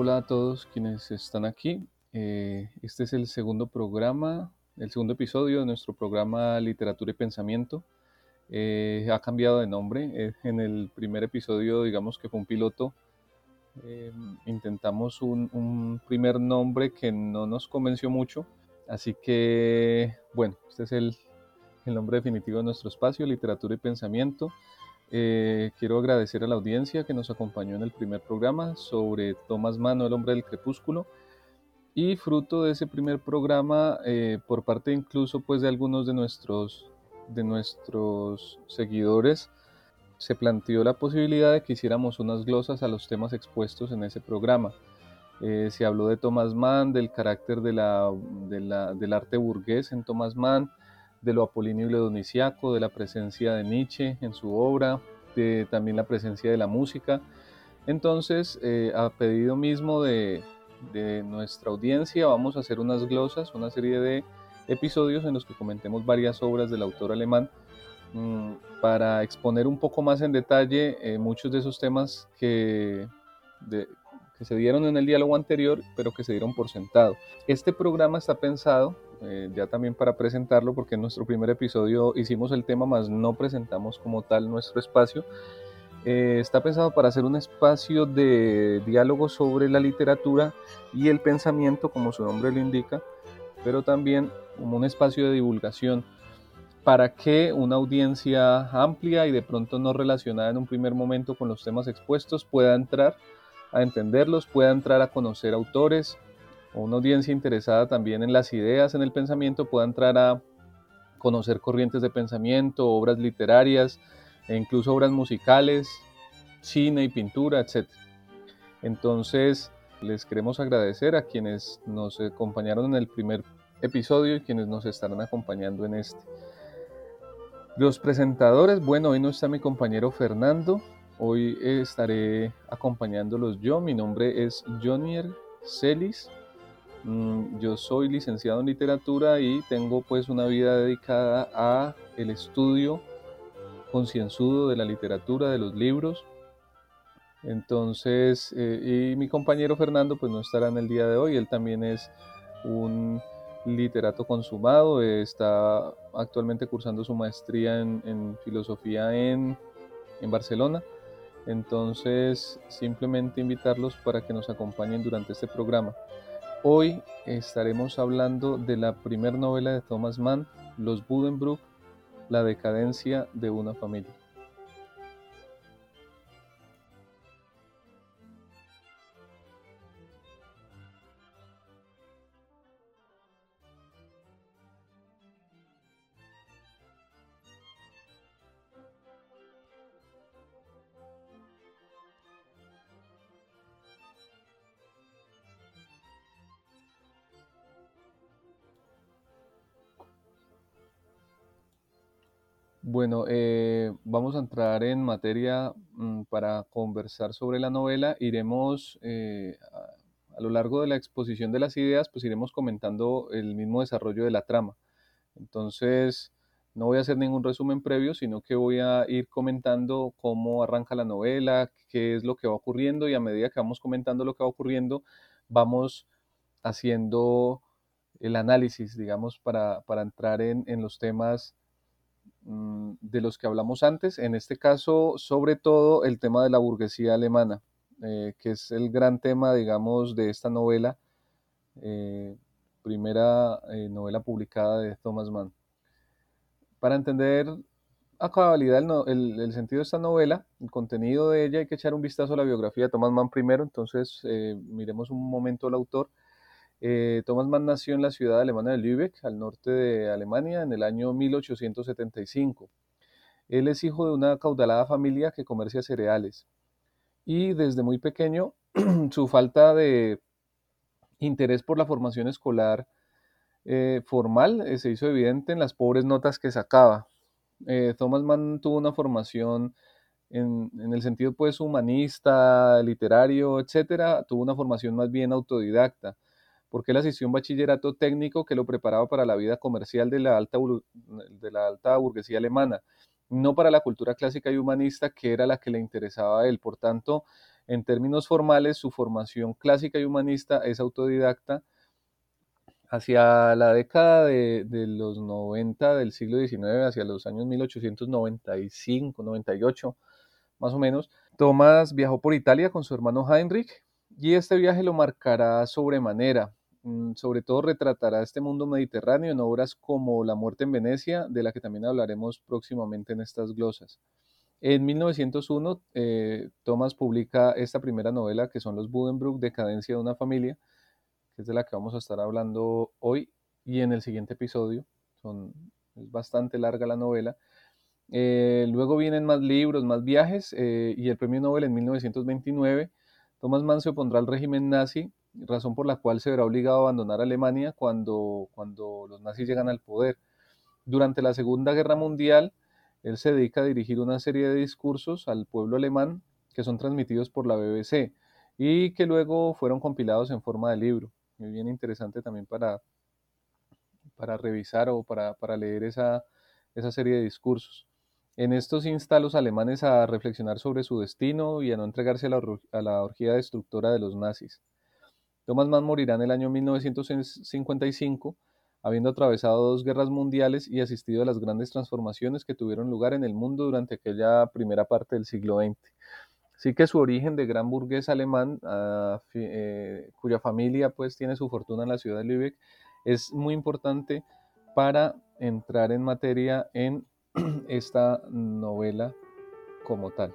Hola a todos quienes están aquí. Eh, este es el segundo programa, el segundo episodio de nuestro programa Literatura y Pensamiento. Eh, ha cambiado de nombre. Eh, en el primer episodio, digamos que fue un piloto, intentamos un, un, primer nombre que no nos convenció mucho. Así que, bueno, este es el, el nombre definitivo de nuestro espacio, Literatura y Pensamiento. Eh, quiero agradecer a la audiencia que nos acompañó en el primer programa sobre Thomas Mann, el hombre del crepúsculo. Y fruto de ese primer programa, eh, por parte incluso pues, de algunos de nuestros, de nuestros seguidores, se planteó la posibilidad de que hiciéramos unas glosas a los temas expuestos en ese programa. Eh, se habló de Thomas Mann, del carácter del arte burgués en Thomas Mann, de lo apolíneo y lo de la presencia de Nietzsche en su obra, de también la presencia de la música. Entonces, eh, a pedido mismo de, nuestra audiencia, vamos a hacer unas glosas, una serie de episodios en los que comentemos varias obras del autor alemán mm, para exponer un poco más en detalle eh, muchos de esos temas que, que se dieron en el diálogo anterior, pero que se dieron por sentado. Este programa está pensado eh, ya también para presentarlo, porque en nuestro primer episodio hicimos el tema, más no presentamos como tal nuestro espacio. Eh, está pensado para hacer un espacio de diálogo sobre la literatura y el pensamiento, como su nombre lo indica, pero también como un espacio de divulgación para que una audiencia amplia y de pronto no relacionada en un primer momento con los temas expuestos pueda entrar a entenderlos, pueda entrar a conocer autores, o una audiencia interesada también en las ideas, en el pensamiento, pueda entrar a conocer corrientes de pensamiento, obras literarias e incluso obras musicales, cine y pintura, etc. Entonces, les queremos agradecer a quienes nos acompañaron en el primer episodio y quienes nos estarán acompañando en este. Los presentadores, bueno, hoy no está mi compañero Fernando, hoy estaré acompañándolos yo, mi nombre es Jonier Celis, Mm, yo soy licenciado en literatura y tengo pues una vida dedicada a el estudio concienzudo de la literatura, de los libros. Entonces, eh, y mi compañero Fernando pues no estará en el día de hoy, él también es un literato consumado, está actualmente cursando su maestría en, filosofía en, en Barcelona. Entonces, simplemente invitarlos para que nos acompañen durante este programa. Hoy estaremos hablando de la primera novela de Thomas Mann, Los Buddenbrook, La decadencia de una familia. En materia mm, para conversar sobre la novela. Iremos, eh, a, lo largo de la exposición de las ideas, pues iremos comentando el mismo desarrollo de la trama. Entonces, no voy a hacer ningún resumen previo, sino que voy a ir comentando cómo arranca la novela, qué es lo que va ocurriendo y a medida que vamos comentando lo que va ocurriendo, vamos haciendo el análisis, digamos, para, entrar en, en los temas Mm, de los que hablamos antes, en este caso sobre todo el tema de la burguesía alemana, eh, que es el gran tema, digamos, de esta novela, eh, primera eh, novela publicada de Thomas Mann. Para entender a cabalidad el, el, sentido de esta novela, el contenido de ella, hay que echar un vistazo a la biografía de Thomas Mann primero, entonces miremos un momento al autor. Eh, Thomas Mann nació en la ciudad alemana de Lübeck, al norte de Alemania, en el año 1875. Él es hijo de una caudalada familia que comercia cereales. Y desde muy pequeño, su falta de interés por la formación escolar eh, formal eh, se hizo evidente en las pobres notas que sacaba. Thomas Mann tuvo una formación en, en, el sentido pues humanista, literario, etcétera, tuvo una formación más bien autodidacta porque él asistió a un bachillerato técnico que lo preparaba para la vida comercial de la alta, de la alta burguesía alemana. no para la cultura clásica y humanista, que era la que le interesaba a él. Por tanto, en términos formales, su formación clásica y humanista es autodidacta. Hacia la década de, los 90 del siglo XIX, hacia los años 1895, 98, más o menos, Thomas viajó por Italia con su hermano Heinrich y este viaje lo marcará sobremanera. Mm, sobre todo retratará este mundo mediterráneo en obras como La muerte en Venecia, de la que también hablaremos próximamente en estas glosas. En 1901, eh, Thomas publica esta primera novela, que son Los Buddenbrook, Decadencia de una familia, que es de la que vamos a estar hablando hoy y en el siguiente episodio. Son, es bastante larga la novela. Eh, luego vienen más libros, más viajes, eh, y el premio Nobel en 1929. Thomas Mann se opondrá al régimen nazi razón por la cual se verá obligado a abandonar Alemania cuando, cuando los nazis llegan al poder. Durante la Segunda Guerra Mundial, él se dedica a dirigir una serie de discursos al pueblo alemán que son transmitidos por la BBC y que luego fueron compilados en forma de libro. Es bien interesante también para, para revisar o para, para leer esa, esa serie de discursos. En estos insta a los alemanes a reflexionar sobre su destino y a no entregarse a la, a la orgía destructora de los nazis. Thomas Mann morirá en el año 1955, habiendo atravesado dos guerras mundiales y asistido a las grandes transformaciones que tuvieron lugar en el mundo durante aquella primera parte del siglo XX. Así que su origen de gran burgués alemán, ah, eh, cuya familia pues tiene su fortuna en la ciudad de Lübeck, es muy importante para entrar en materia en esta novela como tal.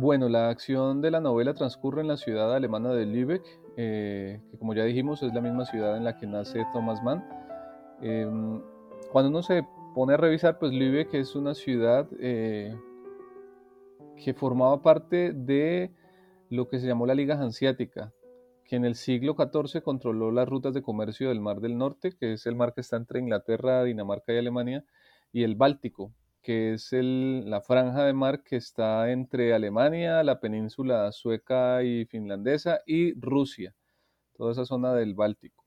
Bueno, la acción de la novela transcurre en la ciudad alemana de Lübeck, eh, que como ya dijimos es la misma ciudad en la que nace Thomas Mann. Em, cuando uno se pone a revisar, pues Lübeck es una ciudad eh, que formaba parte de lo que se llamó la Liga Hanseática, que en el siglo XIV controló las rutas de comercio del Mar del Norte, que es el mar que está entre Inglaterra, Dinamarca y Alemania, y el Báltico, que es la franja de mar que está entre Alemania, la península sueca y finlandesa y Rusia, toda esa zona del Báltico.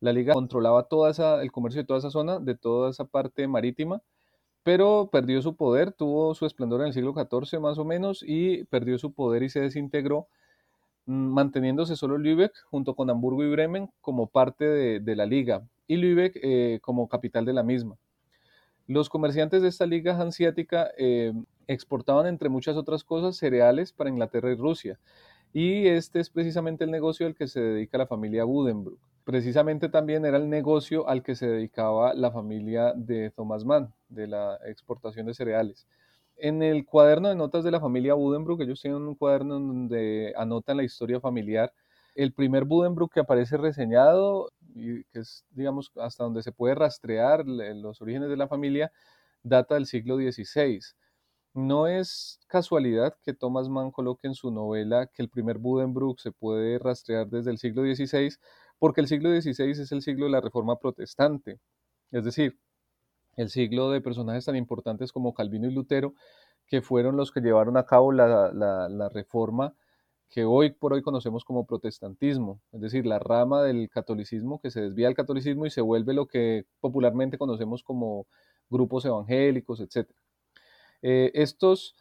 La liga controlaba todo el comercio de toda esa zona, de toda esa parte marítima, pero perdió su poder, tuvo su esplendor en el siglo XIV más o menos y perdió su poder y se desintegró, mm, manteniéndose solo Lübeck junto con Hamburgo y Bremen como parte de, la liga y Lübeck eh, como capital de la misma. Los comerciantes de esta liga hanseática eh, exportaban, entre muchas otras cosas, cereales para Inglaterra y Rusia. Y este es precisamente el negocio al que se dedica la familia Buddenbrook. Precisamente también era el negocio al que se dedicaba la familia de Thomas Mann, de la exportación de cereales. En el cuaderno de notas de la familia Buddenbrook, ellos tienen un cuaderno donde anotan la historia familiar. El primer Buddenbrook que aparece reseñado y que es, digamos, hasta donde se puede rastrear los orígenes de la familia, data del siglo XVI. No es casualidad que Thomas Mann coloque en su novela que el primer Buddenbrook se puede rastrear desde el siglo XVI, porque el siglo XVI es el siglo de la Reforma Protestante, es decir, el siglo de personajes tan importantes como Calvino y Lutero, que fueron los que llevaron a cabo la, la, la reforma que hoy por hoy conocemos como protestantismo, es decir, la rama del catolicismo que se desvía al catolicismo y se vuelve lo que popularmente conocemos como grupos evangélicos, etc. Eh, estos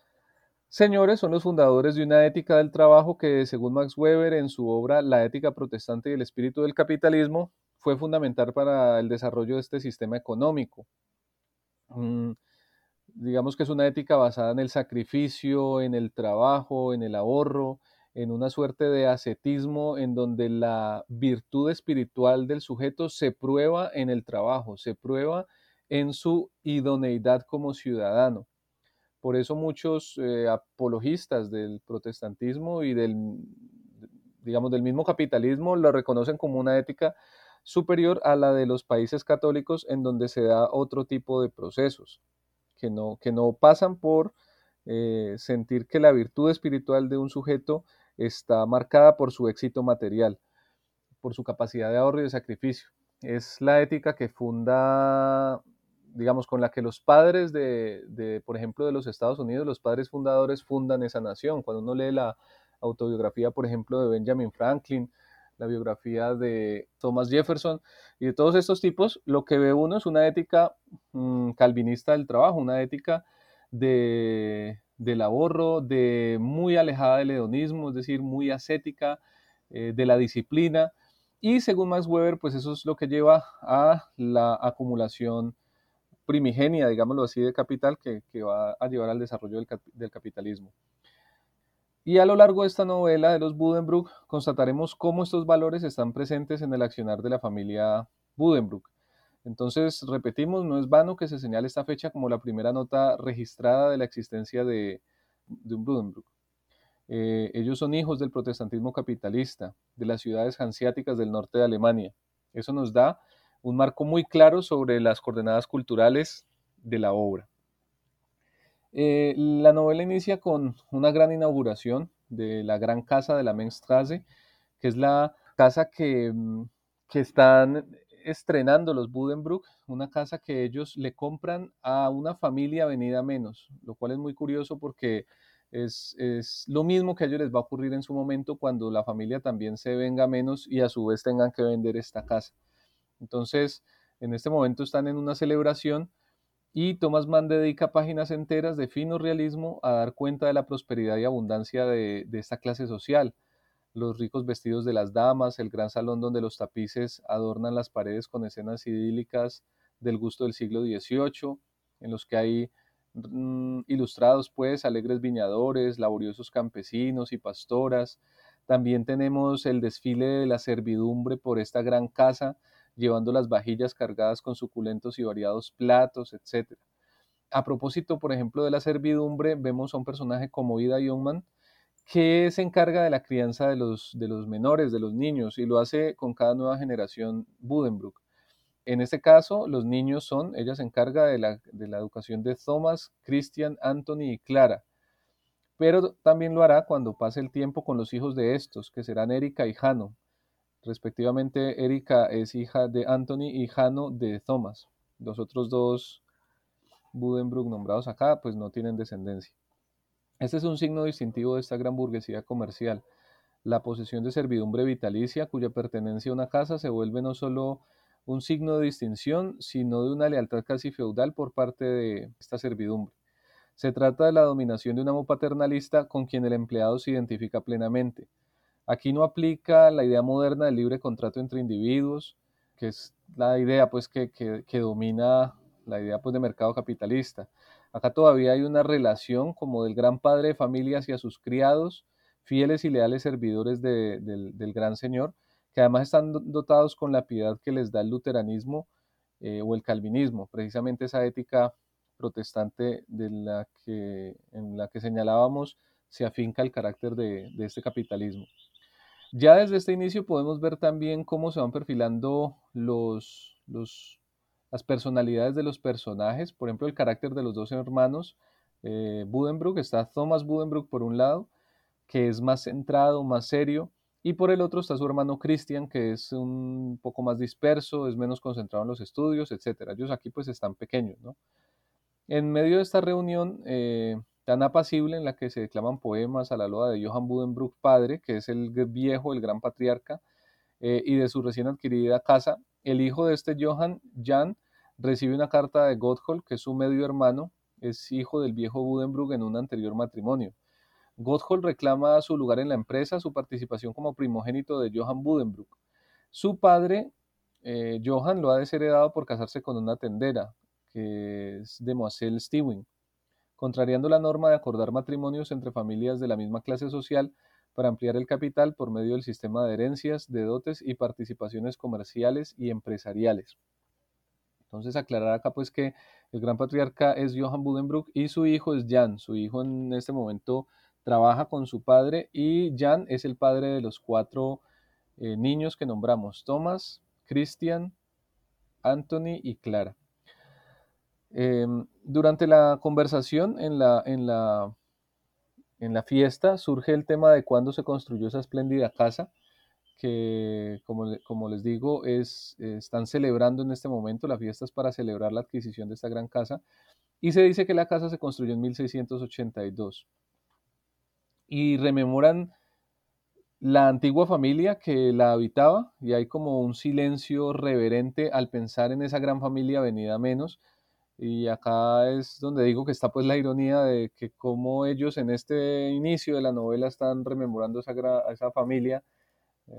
señores son los fundadores de una ética del trabajo que, según Max Weber en su obra La ética protestante y el espíritu del capitalismo, fue fundamental para el desarrollo de este sistema económico. Mm, digamos que es una ética basada en el sacrificio, en el trabajo, en el ahorro, en una suerte de ascetismo en donde la virtud espiritual del sujeto se prueba en el trabajo, se prueba en su idoneidad como ciudadano. Por eso muchos eh, apologistas del protestantismo y del, digamos, del mismo capitalismo lo reconocen como una ética superior a la de los países católicos en donde se da otro tipo de procesos, que no, que no pasan por eh, sentir que la virtud espiritual de un sujeto está marcada por su éxito material, por su capacidad de ahorro y de sacrificio. Es la ética que funda, digamos, con la que los padres de, por ejemplo, de los Estados Unidos, los padres fundadores fundan esa nación. Cuando uno lee la autobiografía, por ejemplo, de Benjamin Franklin la biografía de Thomas Jefferson y de todos estos tipos, lo que ve uno es una ética mm, calvinista del trabajo, una ética de, del ahorro, de muy alejada del hedonismo, es decir, muy ascética, eh, de la disciplina. Y según Max Weber, pues eso es lo que lleva a la acumulación primigenia, digámoslo así, de capital que, va a llevar al desarrollo del, capitalismo. Y a lo largo de esta novela de los Budenbrook constataremos cómo estos valores están presentes en el accionar de la familia Budenbrook. Entonces, repetimos, no es vano que se señale esta fecha como la primera nota registrada de la existencia de, un Budenbrook. Eh, ellos son hijos del protestantismo capitalista, de las ciudades hanseáticas del norte de Alemania. Eso nos da un marco muy claro sobre las coordenadas culturales de la obra. Eh, la novela inicia con una gran inauguración de la gran casa de la Menstrasse, que es la casa que, mm, que están estrenando los Budenbrook, una casa que ellos le compran a una familia venida menos, lo cual es muy curioso porque es, es, lo mismo que a ellos les va a ocurrir en su momento cuando la familia también se venga menos y a su vez tengan que vender esta casa. Entonces, en este momento están en una celebración y Thomas Mann dedica páginas enteras de fino realismo a dar cuenta de la prosperidad y abundancia de, esta clase social. Los ricos vestidos de las damas, el gran salón donde los tapices adornan las paredes con escenas idílicas del gusto del siglo XVIII, en los que hay ilustrados pues alegres viñadores, laboriosos campesinos y pastoras. También tenemos el desfile de la servidumbre por esta gran casa, llevando las vajillas cargadas con suculentos y variados platos, etc. A propósito, por ejemplo, de la servidumbre, vemos a un personaje como Ida Youngman, que se encarga de la crianza de los, de los menores, de los niños, y lo hace con cada nueva generación Budenbrook. En este caso, los niños son, ella se encarga de la, de la educación de Thomas, Christian, Anthony y Clara, pero también lo hará cuando pase el tiempo con los hijos de estos, que serán Erika y Jano, Respectivamente, Erika es hija de Anthony y Jano de Thomas. Los otros dos Budenbrook nombrados acá, pues no tienen descendencia. Este es un signo distintivo de esta gran burguesía comercial. La posesión de servidumbre vitalicia, cuya pertenencia a una casa se vuelve no solo un signo de distinción, sino de una lealtad casi feudal por parte de esta servidumbre. Se trata de la dominación de un amo paternalista con quien el empleado se identifica plenamente. Aquí no aplica la idea moderna del libre contrato entre individuos, que es la idea pues que, domina la idea pues de mercado capitalista. Acá todavía hay una relación como del gran padre de familia hacia sus criados, fieles y leales servidores del, gran señor, que además están dotados con la piedad que les da el luteranismo eh, o el calvinismo, precisamente esa ética protestante de la que, en la que señalábamos se afinca el carácter de este capitalismo. Ya desde este inicio podemos ver también cómo se van perfilando los, las personalidades de los personajes, por ejemplo, el carácter de los dos hermanos eh, Budenbrook, está Thomas Budenbrook por un lado, que es más centrado, más serio, y por el otro está su hermano Christian, que es un poco más disperso, es menos concentrado en los estudios, etc. Ellos aquí pues están pequeños, ¿no? En medio de esta reunión, eh, tan apacible en la que se declaman poemas a la loa de Johann Budenbrook padre, que es el viejo, el gran patriarca, eh, y de su recién adquirida casa. El hijo de este Johann, Jan, recibe una carta de Gotthold, que es su medio hermano, es hijo del viejo Budenbrook en un anterior matrimonio. Gotthold reclama su lugar en la empresa, su participación como primogénito de Johann Budenbrook. Su padre, eh, Johann, lo ha desheredado por casarse con una tendera, que es de Moiselle Stewing contrariando la norma de acordar matrimonios entre familias de la misma clase social para ampliar el capital por medio del sistema de herencias, de dotes y participaciones comerciales y empresariales. Entonces aclarar acá pues que el gran patriarca es Johann Budenbrook y su hijo es Jan. Su hijo en este momento trabaja con su padre y Jan es el padre de los cuatro eh, niños que nombramos, Thomas, Christian, Anthony y Clara. Em, durante la conversación en la, en, la, en la fiesta surge el tema de cuándo se construyó esa espléndida casa, que como, como les digo, es, están celebrando en este momento, la fiesta es para celebrar la adquisición de esta gran casa, y se dice que la casa se construyó en 1682. Y rememoran la antigua familia que la habitaba y hay como un silencio reverente al pensar en esa gran familia venida menos. Y acá es donde digo que está pues la ironía de que como ellos en este inicio de la novela están rememorando esa, esa familia,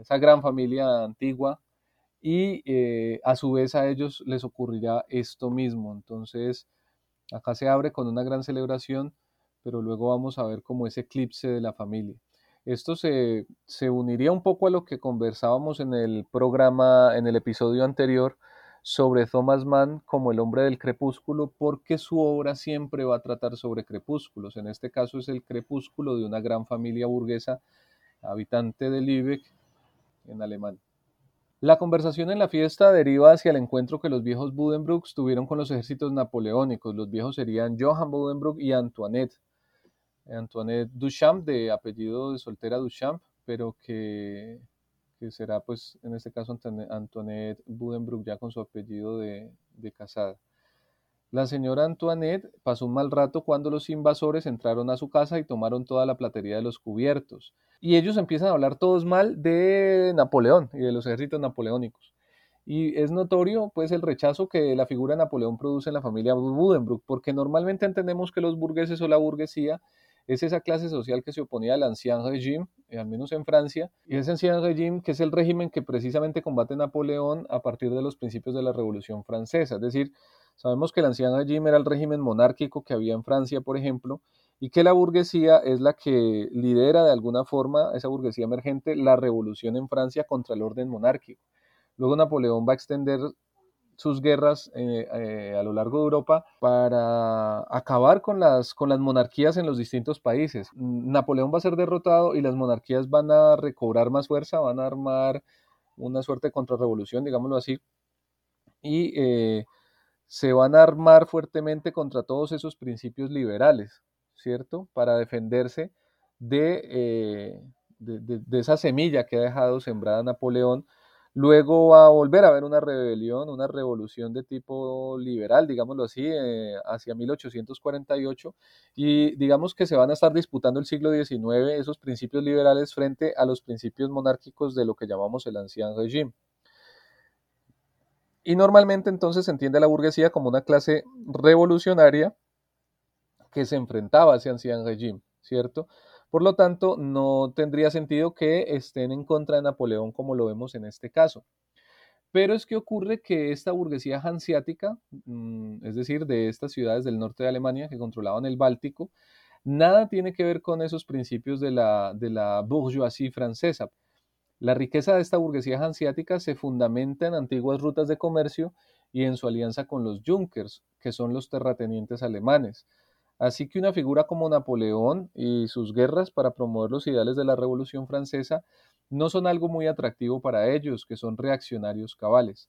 esa gran familia antigua, y eh, a su vez a ellos les ocurrirá esto mismo. Entonces, acá se abre con una gran celebración, pero luego vamos a ver como ese eclipse de la familia. Esto se, se uniría un poco a lo que conversábamos en el programa, en el episodio anterior, sobre Thomas Mann como el hombre del crepúsculo, porque su obra siempre va a tratar sobre crepúsculos. En este caso es el crepúsculo de una gran familia burguesa habitante de Lübeck, en Alemania. La conversación en la fiesta deriva hacia el encuentro que los viejos Buddenbrooks tuvieron con los ejércitos napoleónicos. Los viejos serían Johann Buddenbrook y Antoinette. Antoinette Duchamp, de apellido de soltera Duchamp, pero que, será, pues, en este caso Antoinette Buddenbrook ya con su apellido de casada. La señora Antoinette pasó un mal rato cuando los invasores entraron a su casa y tomaron toda la platería de los cubiertos. Y ellos empiezan a hablar todos mal de Napoleón y de los ejércitos napoleónicos. Y es notorio pues el rechazo que la figura de Napoleón produce en la familia Buddenbrook, porque normalmente entendemos que los burgueses o la burguesía es esa clase social que se oponía al ancien régime, eh, al menos en Francia, y ese ancien régime que es el régimen que precisamente combate Napoleón a partir de los principios de la Revolución Francesa, es decir, Sabemos que el ancien régime era el régimen monárquico que había en Francia, por ejemplo, y que la burguesía es la que lidera de alguna forma, esa burguesía emergente, la revolución en Francia contra el orden monárquico. Luego Napoleón va a extender sus guerras eh, eh, a lo largo de Europa para acabar con las, con las monarquías en los distintos países. Napoleón va a ser derrotado y las monarquías van a recobrar más fuerza, van a armar una suerte de contrarrevolución, digámoslo así, y eh, se van a armar fuertemente contra todos esos principios liberales, ¿cierto? Para defenderse eh, de, de, esa semilla que ha dejado sembrada Napoleón. Luego va a volver a haber una rebelión, una revolución de tipo liberal, digámoslo así, eh, hacia 1848, y digamos que se van a estar disputando el siglo XIX esos principios liberales frente a los principios monárquicos de lo que llamamos el ancien régime. Y normalmente entonces se entiende a la burguesía como una clase revolucionaria que se enfrentaba a ese ancien régime, ¿cierto? Por lo tanto, no tendría sentido que estén en contra de Napoleón como lo vemos en este caso. Pero es que ocurre que esta burguesía hanseática, mm, es decir, de estas ciudades del norte de Alemania que controlaban el Báltico, nada tiene que ver con esos principios de la, de la bourgeoisie francesa. La riqueza de esta burguesía hanseática se fundamenta en antiguas rutas de comercio y en su alianza con los Junkers, que son los terratenientes alemanes. Así que una figura como Napoleón y sus guerras para promover los ideales de la Revolución Francesa no son algo muy atractivo para ellos, que son reaccionarios cabales.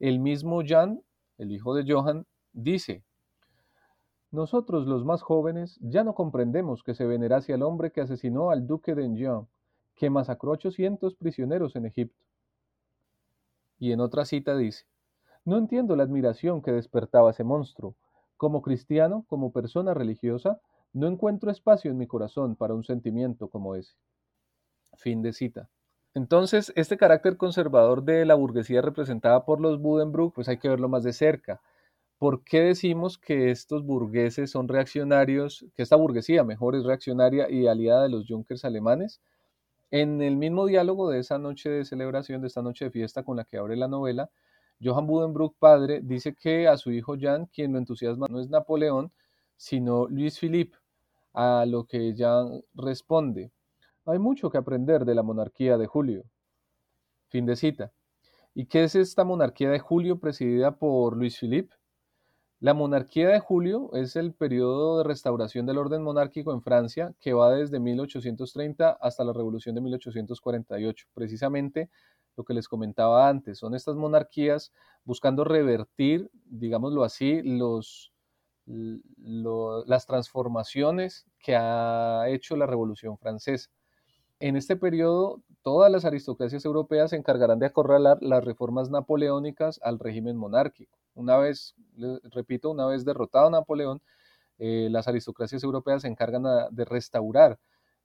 El mismo Jan, el hijo de Johann, dice, Nosotros los más jóvenes ya no comprendemos que se venerase al hombre que asesinó al duque de Enghien, que masacró 800 prisioneros en Egipto. Y en otra cita dice, no entiendo la admiración que despertaba ese monstruo. Como cristiano, como persona religiosa, no encuentro espacio en mi corazón para un sentimiento como ese. Fin de cita. Entonces, este carácter conservador de la burguesía representada por los Buddenbrook, pues hay que verlo más de cerca. ¿Por qué decimos que estos burgueses son reaccionarios, que esta burguesía mejor es reaccionaria y aliada de los Junkers alemanes? En el mismo diálogo de esa noche de celebración, de esta noche de fiesta con la que abre la novela, Johann Buddenbrook padre dice que a su hijo Jan quien lo entusiasma no es Napoleón, sino Luis Philippe, a lo que Jan responde, hay mucho que aprender de la monarquía de Julio. Fin de cita. ¿Y qué es esta monarquía de Julio presidida por Luis Philippe? La monarquía de Julio es el periodo de restauración del orden monárquico en Francia que va desde 1830 hasta la Revolución de 1848. Precisamente lo que les comentaba antes, son estas monarquías buscando revertir, digámoslo así, los, las transformaciones que ha hecho la Revolución Francesa. En este periodo, todas las aristocracias europeas se encargarán de acorralar las reformas napoleónicas al régimen monárquico. Una vez, repito, una vez derrotado Napoleón, eh, las aristocracias europeas se encargan de restaurar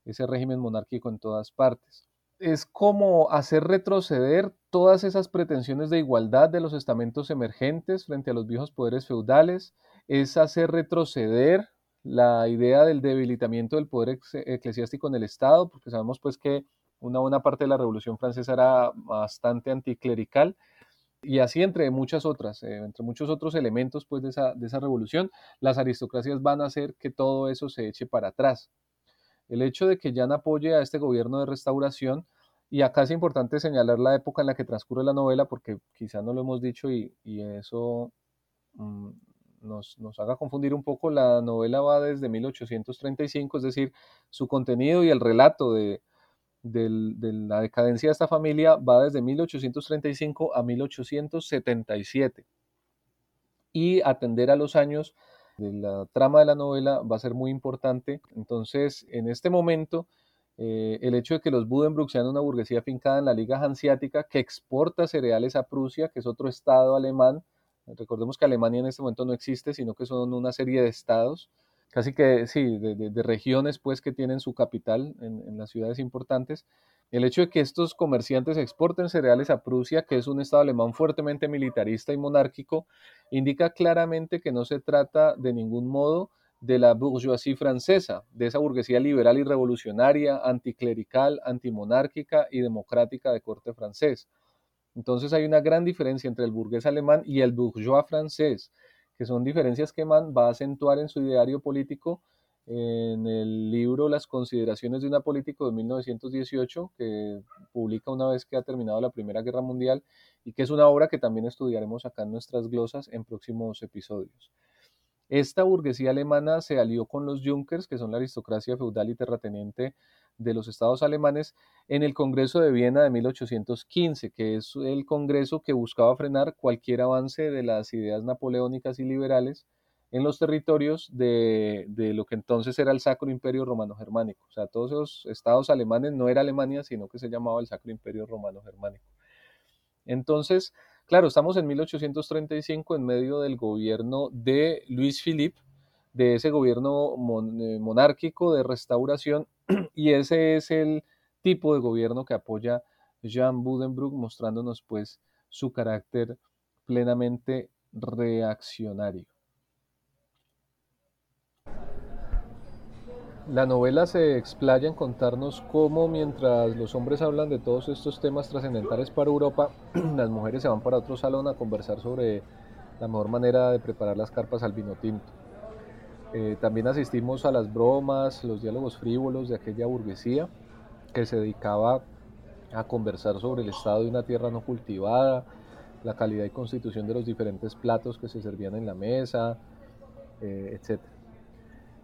ese régimen monárquico en todas partes. es como hacer retroceder todas esas pretensiones de igualdad de los estamentos emergentes frente a los viejos poderes feudales, es hacer retroceder la idea del debilitamiento del poder eclesiástico en el Estado, porque sabemos pues que una buena parte de la Revolución Francesa era bastante anticlerical, y así entre muchas otras, eh, entre muchos otros elementos pues de esa, de esa revolución, las aristocracias van a hacer que todo eso se eche para atrás. El hecho de que Jan apoye a este gobierno de restauración, y acá es importante señalar la época en la que transcurre la novela, porque quizá no lo hemos dicho y, eso mm, nos, haga confundir un poco, la novela va desde 1835, es decir, su contenido y el relato de, la decadencia de esta familia va desde 1835 a 1877. Y atender a los años de la trama de la novela va a ser muy importante. Entonces, en este momento, eh, el hecho de que los Buddenbrook sean una burguesía fincada en la Liga Hanseática que exporta cereales a Prusia, que es otro estado alemán. Recordemos que Alemania en este momento no existe, sino que son una serie de estados casi que sí, de, regiones pues que tienen su capital en, en, las ciudades importantes. El hecho de que estos comerciantes exporten cereales a Prusia, que es un estado alemán fuertemente militarista y monárquico, indica claramente que no se trata de ningún modo de la bourgeoisie francesa, de esa burguesía liberal y revolucionaria, anticlerical, antimonárquica y democrática de corte francés. Entonces hay una gran diferencia entre el burgués alemán y el bourgeois francés que son diferencias que Mann va a acentuar en su ideario político en el libro Las consideraciones de una político de 1918, que publica una vez que ha terminado la Primera Guerra Mundial y que es una obra que también estudiaremos acá en nuestras glosas en próximos episodios. Esta burguesía alemana se alió con los Junkers, que son la aristocracia feudal y terrateniente de los estados alemanes en el Congreso de Viena de 1815, que es el Congreso que buscaba frenar cualquier avance de las ideas napoleónicas y liberales en los territorios de, lo que entonces era el Sacro Imperio Romano Germánico. O sea, todos esos estados alemanes no era Alemania, sino que se llamaba el Sacro Imperio Romano Germánico. Entonces, claro, estamos en 1835 en medio del gobierno de Luis Philippe, de ese gobierno eh, monárquico de restauración y ese es el tipo de gobierno que apoya Jean Buddenbrook, mostrándonos pues su carácter plenamente reaccionario. La novela se explaya en contarnos cómo mientras los hombres hablan de todos estos temas trascendentales para Europa, las mujeres se van para otro salón a conversar sobre la mejor manera de preparar las carpas al vino tinto. Eh, también asistimos a las bromas, los diálogos frívolos de aquella burguesía que se dedicaba a conversar sobre el estado de una tierra no cultivada, la calidad y constitución de los diferentes platos que se servían en la mesa, eh, etc.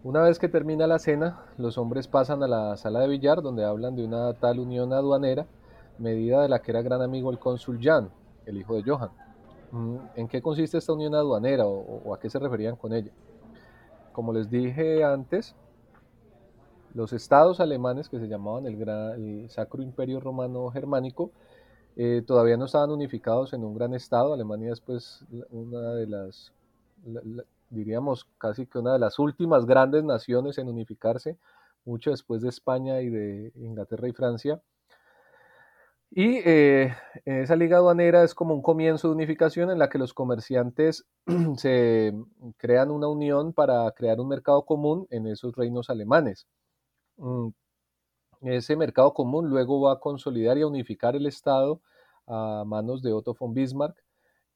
Una vez que termina la cena, los hombres pasan a la sala de billar donde hablan de una tal unión aduanera, medida de la que era gran amigo el cónsul Jan, el hijo de Johan. Mm, ¿En qué consiste esta unión aduanera o a qué se referían con ella? Como les dije antes, los estados alemanes que se llamaban el, Sacro Imperio Romano Germánico eh, todavía no estaban unificados en un gran estado. Alemania es pues una de las, diríamos casi que una de las últimas grandes naciones en unificarse, mucho después de España y de Inglaterra y Francia. Y eh, esa liga aduanera es como un comienzo de unificación en la que los comerciantes se crean una unión para crear un mercado común en esos reinos alemanes. Mm, ese mercado común luego va a consolidar y a unificar el Estado a manos de Otto von Bismarck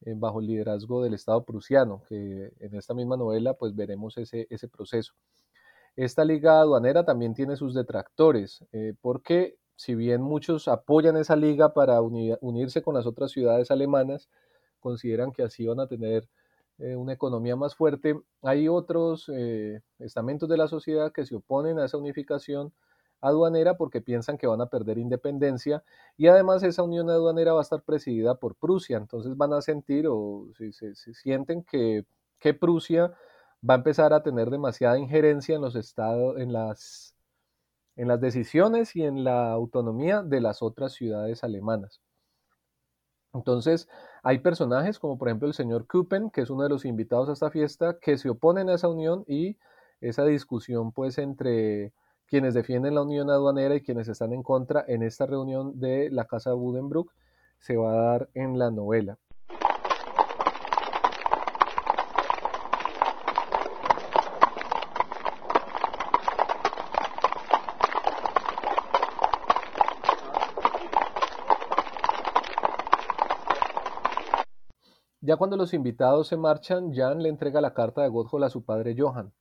eh, bajo el liderazgo del Estado prusiano, que en esta misma novela pues veremos ese, ese proceso. Esta liga aduanera también tiene sus detractores, eh, porque si bien muchos apoyan esa liga para unirse con las otras ciudades alemanas, consideran que así van a tener eh, una economía más fuerte, hay otros eh, estamentos de la sociedad que se oponen a esa unificación aduanera porque piensan que van a perder independencia y además esa unión aduanera va a estar presidida por Prusia, entonces van a sentir o si se, sienten que, que Prusia va a empezar a tener demasiada injerencia en los estados, en las en las decisiones y en la autonomía de las otras ciudades alemanas. Entonces, hay personajes como por ejemplo el señor Kupen, que es uno de los invitados a esta fiesta, que se oponen a esa unión y esa discusión pues entre quienes defienden la unión aduanera y quienes están en contra en esta reunión de la Casa Budenbrook se va a dar en la novela. Cuando los invitados se marchan, Jan le entrega la carta de Godhol a su padre Johan.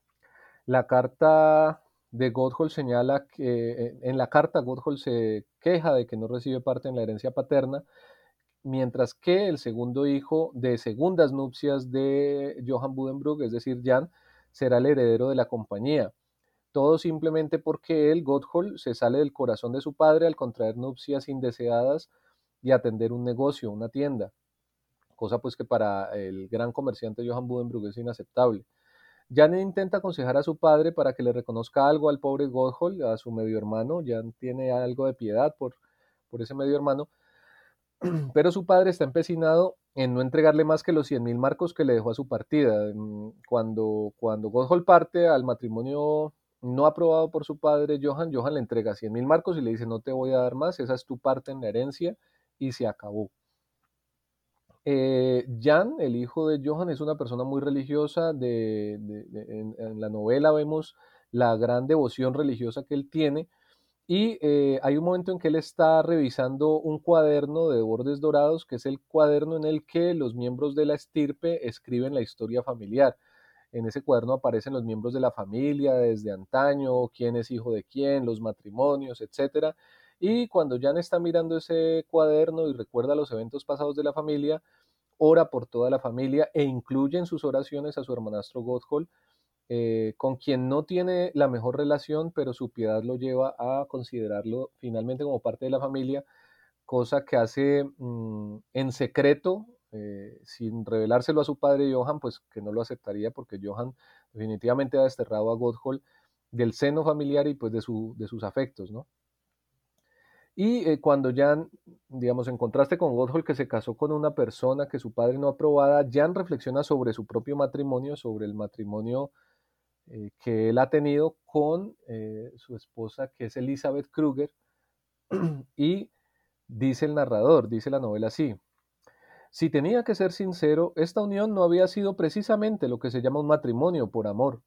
La carta de Godhol señala que eh, en la carta Godhol se queja de que no recibe parte en la herencia paterna, mientras que el segundo hijo de segundas nupcias de Johan Budenbrook, es decir, Jan, será el heredero de la compañía. Todo simplemente porque él, Godhol, se sale del corazón de su padre al contraer nupcias indeseadas y atender un negocio, una tienda, cosa pues que para el gran comerciante Johan Budenbrook es inaceptable. Jan intenta aconsejar a su padre para que le reconozca algo al pobre Godhol, a su medio hermano. Jan tiene algo de piedad por, por ese medio hermano, pero su padre está empecinado en no entregarle más que los 100 mil marcos que le dejó a su partida. Cuando, cuando parte al matrimonio no aprobado por su padre Johan, Johan le entrega 100 mil marcos y le dice no te voy a dar más, esa es tu parte en la herencia y se acabó. Eh, Jan, el hijo de Johan, es una persona muy religiosa. De, en, la novela vemos la gran devoción religiosa que él tiene. Y eh, hay un momento en que él está revisando un cuaderno de bordes dorados, que es el cuaderno en el que los miembros de la estirpe escriben la historia familiar. En ese cuaderno aparecen los miembros de la familia desde antaño, quién es hijo de quién, los matrimonios, etcétera. Y cuando Jan está mirando ese cuaderno y recuerda los eventos pasados de la familia, ora por toda la familia e incluye en sus oraciones a su hermanastro Godhol, eh, con quien no tiene la mejor relación, pero su piedad lo lleva a considerarlo finalmente como parte de la familia, cosa que hace mm, en secreto, eh, sin revelárselo a su padre Johan, pues que no lo aceptaría porque Johan definitivamente ha desterrado a Godhol del seno familiar y pues de, su, de sus afectos, ¿no? Y eh, cuando Jan, digamos, en contraste con Godhol, que se casó con una persona que su padre no aprobaba, Jan reflexiona sobre su propio matrimonio, sobre el matrimonio eh, que él ha tenido con eh, su esposa, que es Elizabeth Kruger, y dice el narrador, dice la novela así. Si tenía que ser sincero, esta unión no había sido precisamente lo que se llama un matrimonio por amor.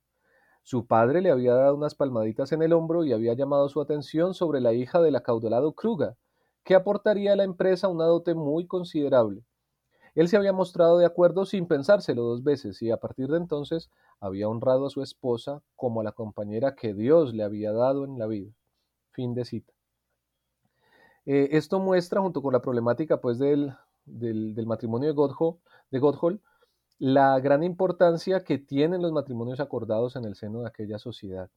Su padre le había dado unas palmaditas en el hombro y había llamado su atención sobre la hija del acaudalado Kruger, que aportaría a la empresa una dote muy considerable. Él se había mostrado de acuerdo sin pensárselo dos veces y a partir de entonces había honrado a su esposa como a la compañera que Dios le había dado en la vida. Fin de cita. Eh, esto muestra, junto con la problemática pues, del, del, matrimonio de Godhol, de Godhol, la gran importancia que tienen los matrimonios acordados en el seno de aquella sociedad.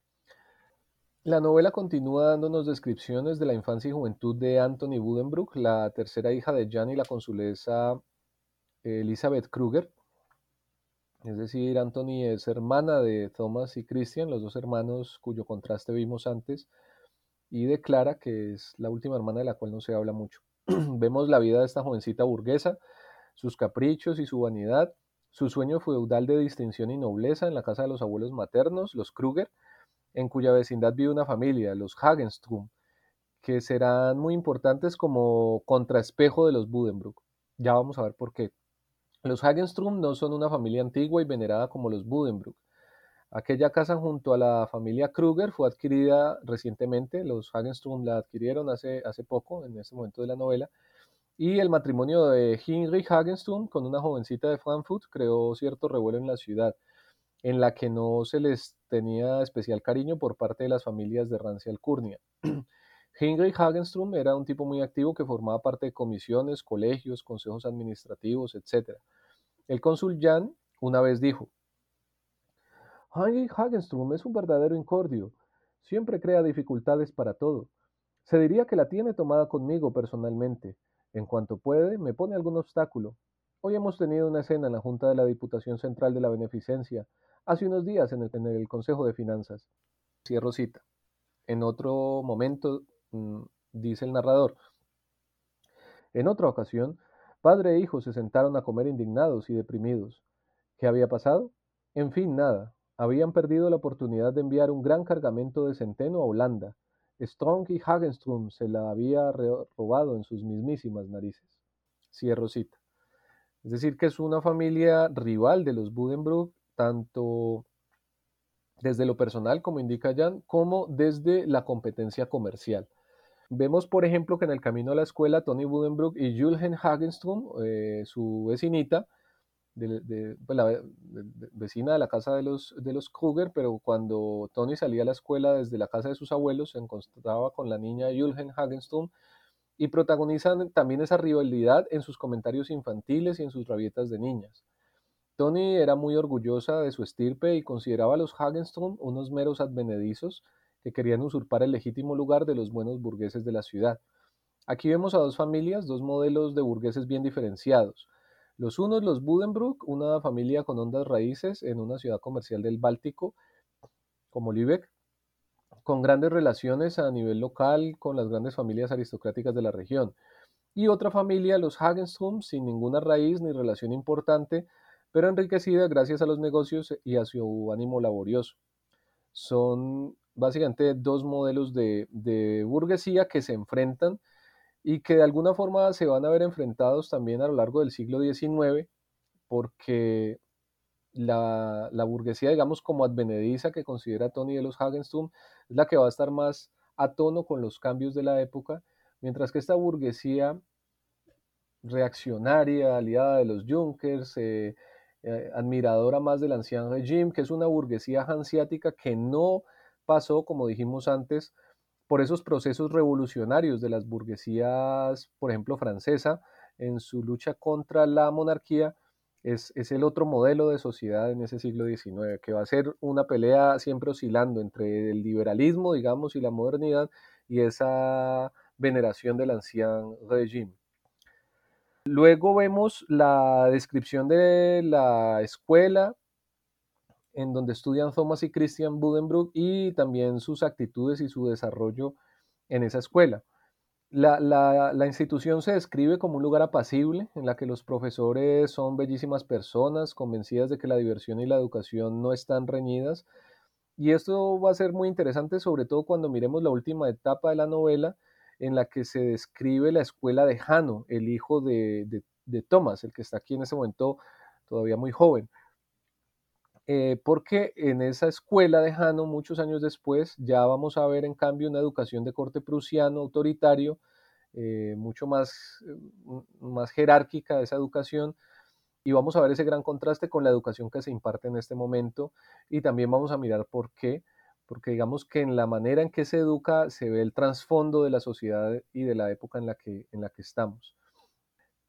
La novela continúa dándonos descripciones de la infancia y juventud de Anthony Budenbrook, la tercera hija de Jan y la consulesa Elizabeth Kruger. Es decir, Anthony es hermana de Thomas y Christian, los dos hermanos cuyo contraste vimos antes, y declara que es la última hermana de la cual no se habla mucho. Vemos la vida de esta jovencita burguesa, sus caprichos y su vanidad, su sueño feudal de distinción y nobleza en la casa de los abuelos maternos, los Kruger, en cuya vecindad vive una familia, los Hagenstrom, que serán muy importantes como contraespejo de los Budenbrook. Ya vamos a ver por qué. Los Hagenstrom no son una familia antigua y venerada como los Budenbrook. Aquella casa junto a la familia Kruger fue adquirida recientemente, los Hagenstrom la adquirieron hace, hace poco, en este momento de la novela, y el matrimonio de Heinrich Hagenstum con una jovencita de Frankfurt creó cierto revuelo en la ciudad, en la que no se les tenía especial cariño por parte de las familias de rancia alcurnia. Heinrich Hagenstum era un tipo muy activo que formaba parte de comisiones, colegios, consejos administrativos, etc. El cónsul Jan una vez dijo, Heinrich Hagenstum es un verdadero incordio, siempre crea dificultades para todo. Se diría que la tiene tomada conmigo personalmente. En cuanto puede, me pone algún obstáculo. Hoy hemos tenido una escena en la Junta de la Diputación Central de la Beneficencia, hace unos días en el, Consejo de Finanzas. Cierro cita. En otro momento, mm, dice el narrador, en otra ocasión, padre e hijo se sentaron a comer indignados y deprimidos. ¿Qué había pasado? En fin, nada. habían perdido la oportunidad de enviar un gran cargamento de centeno a Holanda. Strong y Hagenström se la había robado en sus mismísimas narices. Cierro cita. Es decir, que es una familia rival de los Budenbrook, tanto desde lo personal, como indica Jan, como desde la competencia comercial. Vemos, por ejemplo, que en el camino a la escuela, Tony Budenbrook y Julgen Hagenström, eh, su vecinita, de, pues, la vecina de la casa de los, de los Kruger, pero cuando Tony salía a la escuela desde la casa de sus abuelos, se encontraba con la niña Julgen Hagenström y protagonizan también esa rivalidad en sus comentarios infantiles y en sus rabietas de niñas. Tony era muy orgullosa de su estirpe y consideraba a los Hagenström unos meros advenedizos que querían usurpar el legítimo lugar de los buenos burgueses de la ciudad. Aquí vemos a dos familias, dos modelos de burgueses bien diferenciados. Los unos, los Budenbrook, una familia con hondas raíces en una ciudad comercial del Báltico, como Lübeck, con grandes relaciones a nivel local con las grandes familias aristocráticas de la región. Y otra familia, los Hagenström, sin ninguna raíz ni relación importante, pero enriquecida gracias a los negocios y a su ánimo laborioso. Son básicamente dos modelos de, de burguesía que se enfrentan y que de alguna forma se van a ver enfrentados también a lo largo del siglo XIX, porque la, burguesía, digamos, como advenediza que considera Tony de los Hagenstum, es la que va a estar más a tono con los cambios de la época, mientras que esta burguesía reaccionaria, aliada de los Junkers, eh, eh, admiradora más del anciano regime, que es una burguesía hanseática que no pasó, como dijimos antes, por esos procesos revolucionarios de las burguesías, por ejemplo, francesa, en su lucha contra la monarquía, es, el otro modelo de sociedad en ese siglo XIX, que va a ser una pelea siempre oscilando entre el liberalismo, digamos, y la modernidad, y esa veneración del anciano régimen. Luego vemos la descripción de la escuela en donde estudian Thomas y Christian Budenbrook y también sus actitudes y su desarrollo en esa escuela. La, institución se describe como un lugar apacible en la que los profesores son bellísimas personas convencidas de que la diversión y la educación no están reñidas. Y esto va a ser muy interesante, sobre todo cuando miremos la última etapa de la novela, en la que se describe la escuela de Jano, el hijo de, de Thomas, el que está aquí en ese momento todavía muy joven. Eh, porque en esa escuela de Jano, muchos años después, ya vamos a ver en cambio una educación de corte prusiano, autoritario, eh, mucho más, mm, más jerárquica esa educación, y vamos a ver ese gran contraste con la educación que se imparte en este momento, y también vamos a mirar por qué, porque digamos que en la manera en que se educa se ve el trasfondo de la sociedad y de la época en la que, en la que estamos.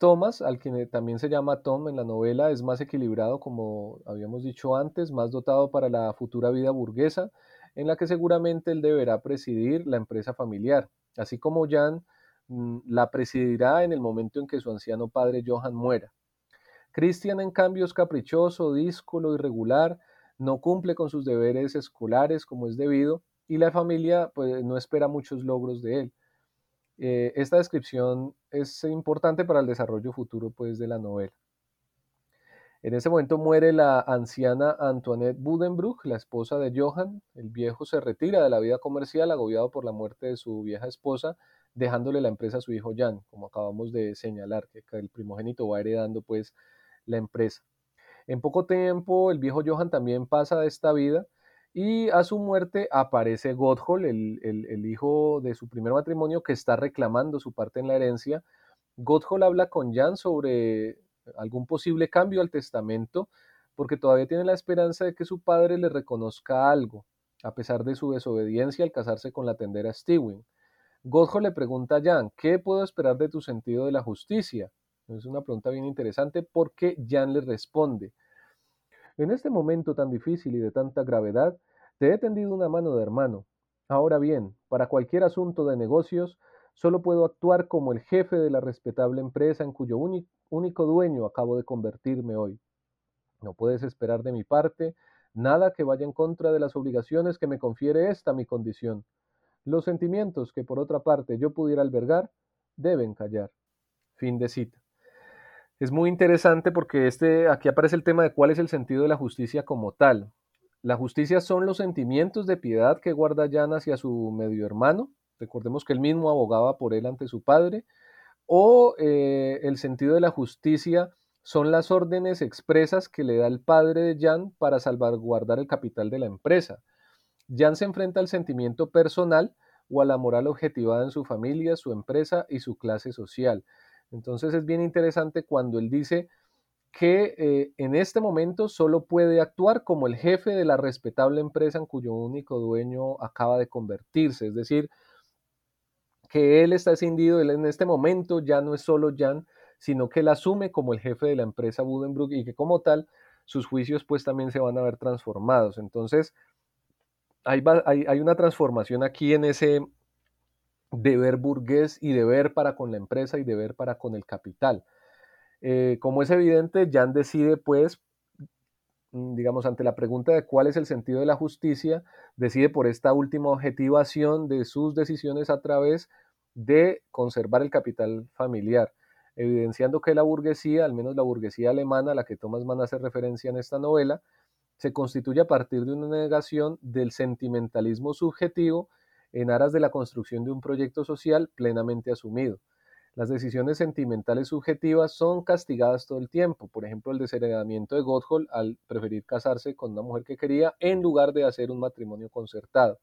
Thomas, al que también se llama Tom en la novela, es más equilibrado, como habíamos dicho antes, más dotado para la futura vida burguesa, en la que seguramente él deberá presidir la empresa familiar, así como Jan mm, la presidirá en el momento en que su anciano padre Johan muera. Christian, en cambio, es caprichoso, díscolo, irregular, no cumple con sus deberes escolares como es debido, y la familia pues, no espera muchos logros de él. Eh, esta descripción es importante para el desarrollo futuro pues, de la novela. En ese momento muere la anciana Antoinette Budenbrook, la esposa de Johann. El viejo se retira de la vida comercial agobiado por la muerte de su vieja esposa, dejándole la empresa a su hijo Jan, como acabamos de señalar, que el primogénito va heredando pues la empresa. En poco tiempo el viejo Johann también pasa de esta vida y a su muerte aparece Gotthold, el, hijo de su primer matrimonio, que está reclamando su parte en la herencia. Gotthold habla con Jan sobre algún posible cambio al testamento, porque todavía tiene la esperanza de que su padre le reconozca algo, a pesar de su desobediencia al casarse con la tendera Stewing. Gotthold le pregunta a Jan, ¿qué puedo esperar de tu sentido de la justicia? Es una pregunta bien interesante porque Jan le responde, en este momento tan difícil y de tanta gravedad, te he tendido una mano de hermano. Ahora bien, para cualquier asunto de negocios, solo puedo actuar como el jefe de la respetable empresa en cuyo único dueño acabo de convertirme hoy. No puedes esperar de mi parte nada que vaya en contra de las obligaciones que me confiere esta mi condición. Los sentimientos que por otra parte yo pudiera albergar deben callar. Fin de cita es muy interesante porque este, aquí aparece el tema de cuál es el sentido de la justicia como tal. La justicia son los sentimientos de piedad que guarda Jan hacia su medio hermano. Recordemos que él mismo abogaba por él ante su padre. O eh, el sentido de la justicia son las órdenes expresas que le da el padre de Jan para salvaguardar el capital de la empresa. Jan se enfrenta al sentimiento personal o a la moral objetivada en su familia, su empresa y su clase social. Entonces es bien interesante cuando él dice que eh, en este momento solo puede actuar como el jefe de la respetable empresa en cuyo único dueño acaba de convertirse. Es decir, que él está escindido, él en este momento ya no es solo Jan, sino que él asume como el jefe de la empresa Budenbrook y que como tal sus juicios pues también se van a ver transformados. Entonces, hay, hay una transformación aquí en ese deber burgués y deber para con la empresa y deber para con el capital. Eh, como es evidente, Jan decide, pues, mm, digamos, ante la pregunta de cuál es el sentido de la justicia, decide por esta última objetivación de sus decisiones a través de conservar el capital familiar, evidenciando que la burguesía, al menos la burguesía alemana a la que Thomas Mann hace referencia en esta novela, se constituye a partir de una negación del sentimentalismo subjetivo en aras de la construcción de un proyecto social plenamente asumido. Las decisiones sentimentales subjetivas son castigadas todo el tiempo. Por ejemplo, el desheredamiento de Gotthold al preferir casarse con una mujer que quería en lugar de hacer un matrimonio concertado.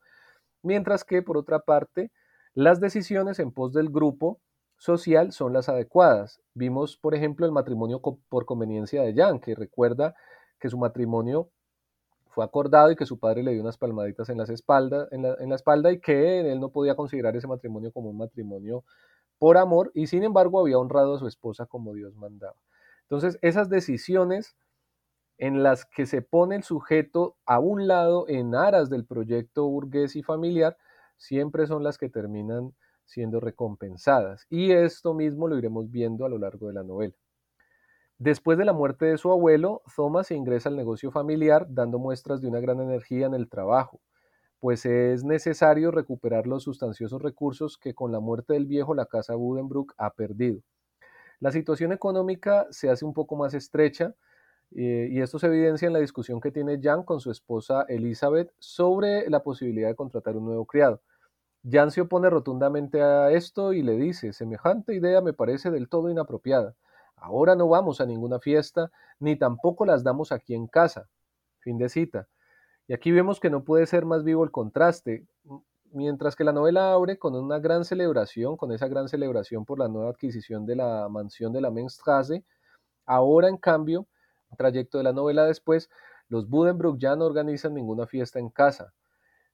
Mientras que, por otra parte, las decisiones en pos del grupo social son las adecuadas. Vimos, por ejemplo, el matrimonio por conveniencia de Jan, que recuerda que su matrimonio fue acordado y que su padre le dio unas palmaditas en, las en, la, en la espalda y que él no podía considerar ese matrimonio como un matrimonio por amor y sin embargo había honrado a su esposa como Dios mandaba. Entonces, esas decisiones en las que se pone el sujeto a un lado en aras del proyecto burgués y familiar, siempre son las que terminan siendo recompensadas. Y esto mismo lo iremos viendo a lo largo de la novela. Después de la muerte de su abuelo, Thomas ingresa al negocio familiar dando muestras de una gran energía en el trabajo pues es necesario recuperar los sustanciosos recursos que con la muerte del viejo la casa Budenbrook ha perdido. La situación económica se hace un poco más estrecha eh, y esto se evidencia en la discusión que tiene Jan con su esposa Elizabeth sobre la posibilidad de contratar un nuevo criado. Jan se opone rotundamente a esto y le dice, semejante idea me parece del todo inapropiada. Ahora no vamos a ninguna fiesta, ni tampoco las damos aquí en casa. Fin de cita. Y aquí vemos que no puede ser más vivo el contraste. Mientras que la novela abre con una gran celebración, con esa gran celebración por la nueva adquisición de la mansión de la Menstrasse, ahora en cambio, trayecto de la novela después, los Budenbrook ya no organizan ninguna fiesta en casa,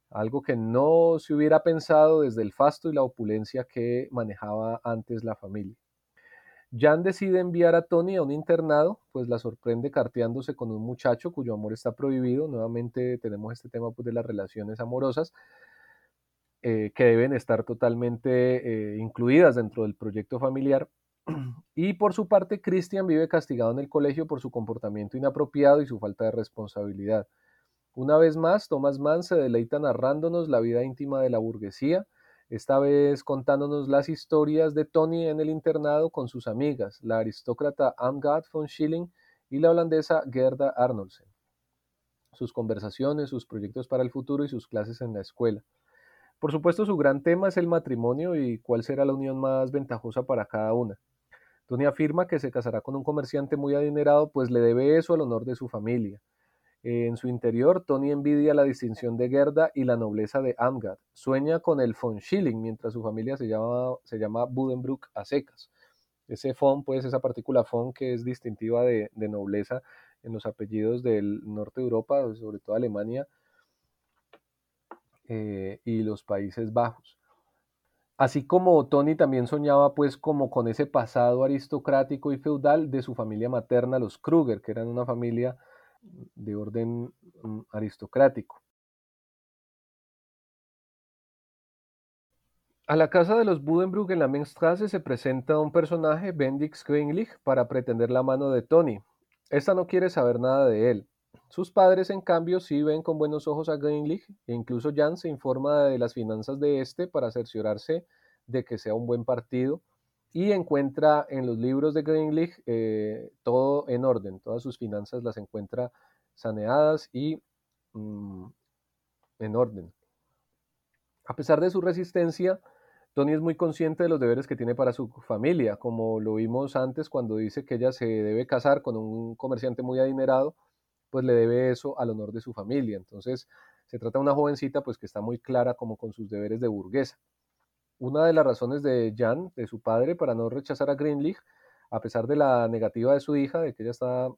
algo que no se hubiera pensado desde el fasto y la opulencia que manejaba antes la familia. Jan decide enviar a Tony a un internado, pues la sorprende carteándose con un muchacho cuyo amor está prohibido. Nuevamente tenemos este tema pues, de las relaciones amorosas eh, que deben estar totalmente eh, incluidas dentro del proyecto familiar. Y por su parte, Christian vive castigado en el colegio por su comportamiento inapropiado y su falta de responsabilidad. Una vez más, Thomas Mann se deleita narrándonos la vida íntima de la burguesía, esta vez contándonos las historias de Tony en el internado con sus amigas, la aristócrata Amgad von Schilling y la holandesa Gerda Arnoldsen. Sus conversaciones, sus proyectos para el futuro y sus clases en la escuela. Por supuesto, su gran tema es el matrimonio y cuál será la unión más ventajosa para cada una. Tony afirma que se casará con un comerciante muy adinerado, pues le debe eso al honor de su familia. En su interior, Tony envidia la distinción de Gerda y la nobleza de Amgad. Sueña con el von Schilling, mientras su familia se llama, se llama Budenbrook a secas. Ese von, pues, esa partícula von que es distintiva de, nobleza en los apellidos del norte de Europa, sobre todo Alemania eh, y los Países Bajos. Así como Tony también soñaba pues como con ese pasado aristocrático y feudal de su familia materna, los Kruger, que eran una familia de orden mm, aristocrático. A la casa de los Budenbrook en la Menstrasse se presenta un personaje, Bendix Greenlich, para pretender la mano de Tony. Esta no quiere saber nada de él. Sus padres, en cambio, sí ven con buenos ojos a Greenlich e incluso Jan se informa de las finanzas de este para cerciorarse de que sea un buen partido y encuentra en los libros de Greenlich eh, todo en orden, todas sus finanzas las encuentra saneadas y mm, en orden. A pesar de su resistencia, Tony es muy consciente de los deberes que tiene para su familia, como lo vimos antes cuando dice que ella se debe casar con un comerciante muy adinerado, pues le debe eso al honor de su familia. Entonces, se trata de una jovencita pues que está muy clara como con sus deberes de burguesa. Una de las razones de Jan, de su padre, para no rechazar a Greenleaf, a pesar de la negativa de su hija, de que ella está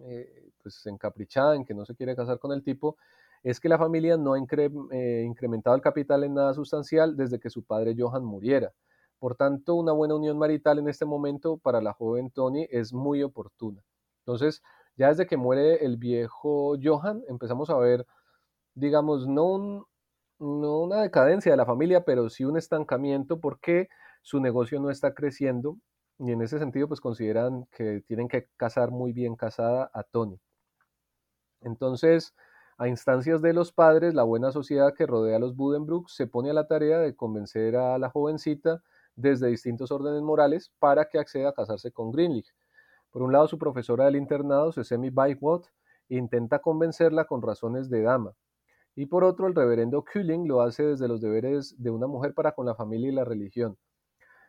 eh, pues encaprichada en que no se quiere casar con el tipo, es que la familia no ha eh, incrementado el capital en nada sustancial desde que su padre Johan muriera. Por tanto, una buena unión marital en este momento para la joven Tony es muy oportuna. Entonces, ya desde que muere el viejo Johan, empezamos a ver, digamos, no, no una decadencia de la familia, pero sí un estancamiento porque su negocio no está creciendo y en ese sentido pues consideran que tienen que casar muy bien casada a Tony. Entonces, a instancias de los padres, la buena sociedad que rodea a los Budenbrook se pone a la tarea de convencer a la jovencita desde distintos órdenes morales para que acceda a casarse con Greenleaf. Por un lado, su profesora del internado, Sesemi Bywot, intenta convencerla con razones de dama. Y por otro, el reverendo Culling lo hace desde los deberes de una mujer para con la familia y la religión.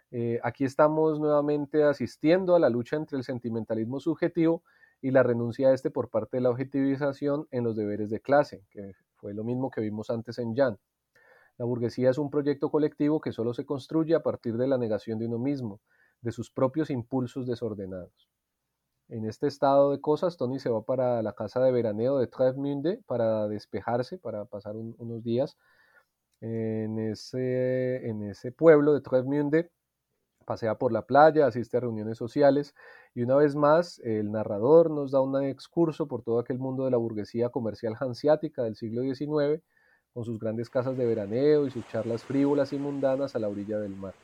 Eh, aquí estamos nuevamente asistiendo a la lucha entre el sentimentalismo subjetivo y la renuncia a este por parte de la objetivización en los deberes de clase, que fue lo mismo que vimos antes en Jan. La burguesía es un proyecto colectivo que solo se construye a partir de la negación de uno mismo, de sus propios impulsos desordenados. En este estado de cosas, Tony se va para la casa de veraneo de Trevmunde para despejarse, para pasar unos días en ese, en ese pueblo de Trevmunde pasea por la playa, asiste a reuniones sociales y una vez más el narrador nos da un excurso por todo aquel mundo de la burguesía comercial hanseática del siglo XIX, con sus grandes casas de veraneo y sus charlas frívolas y mundanas a la orilla del mar.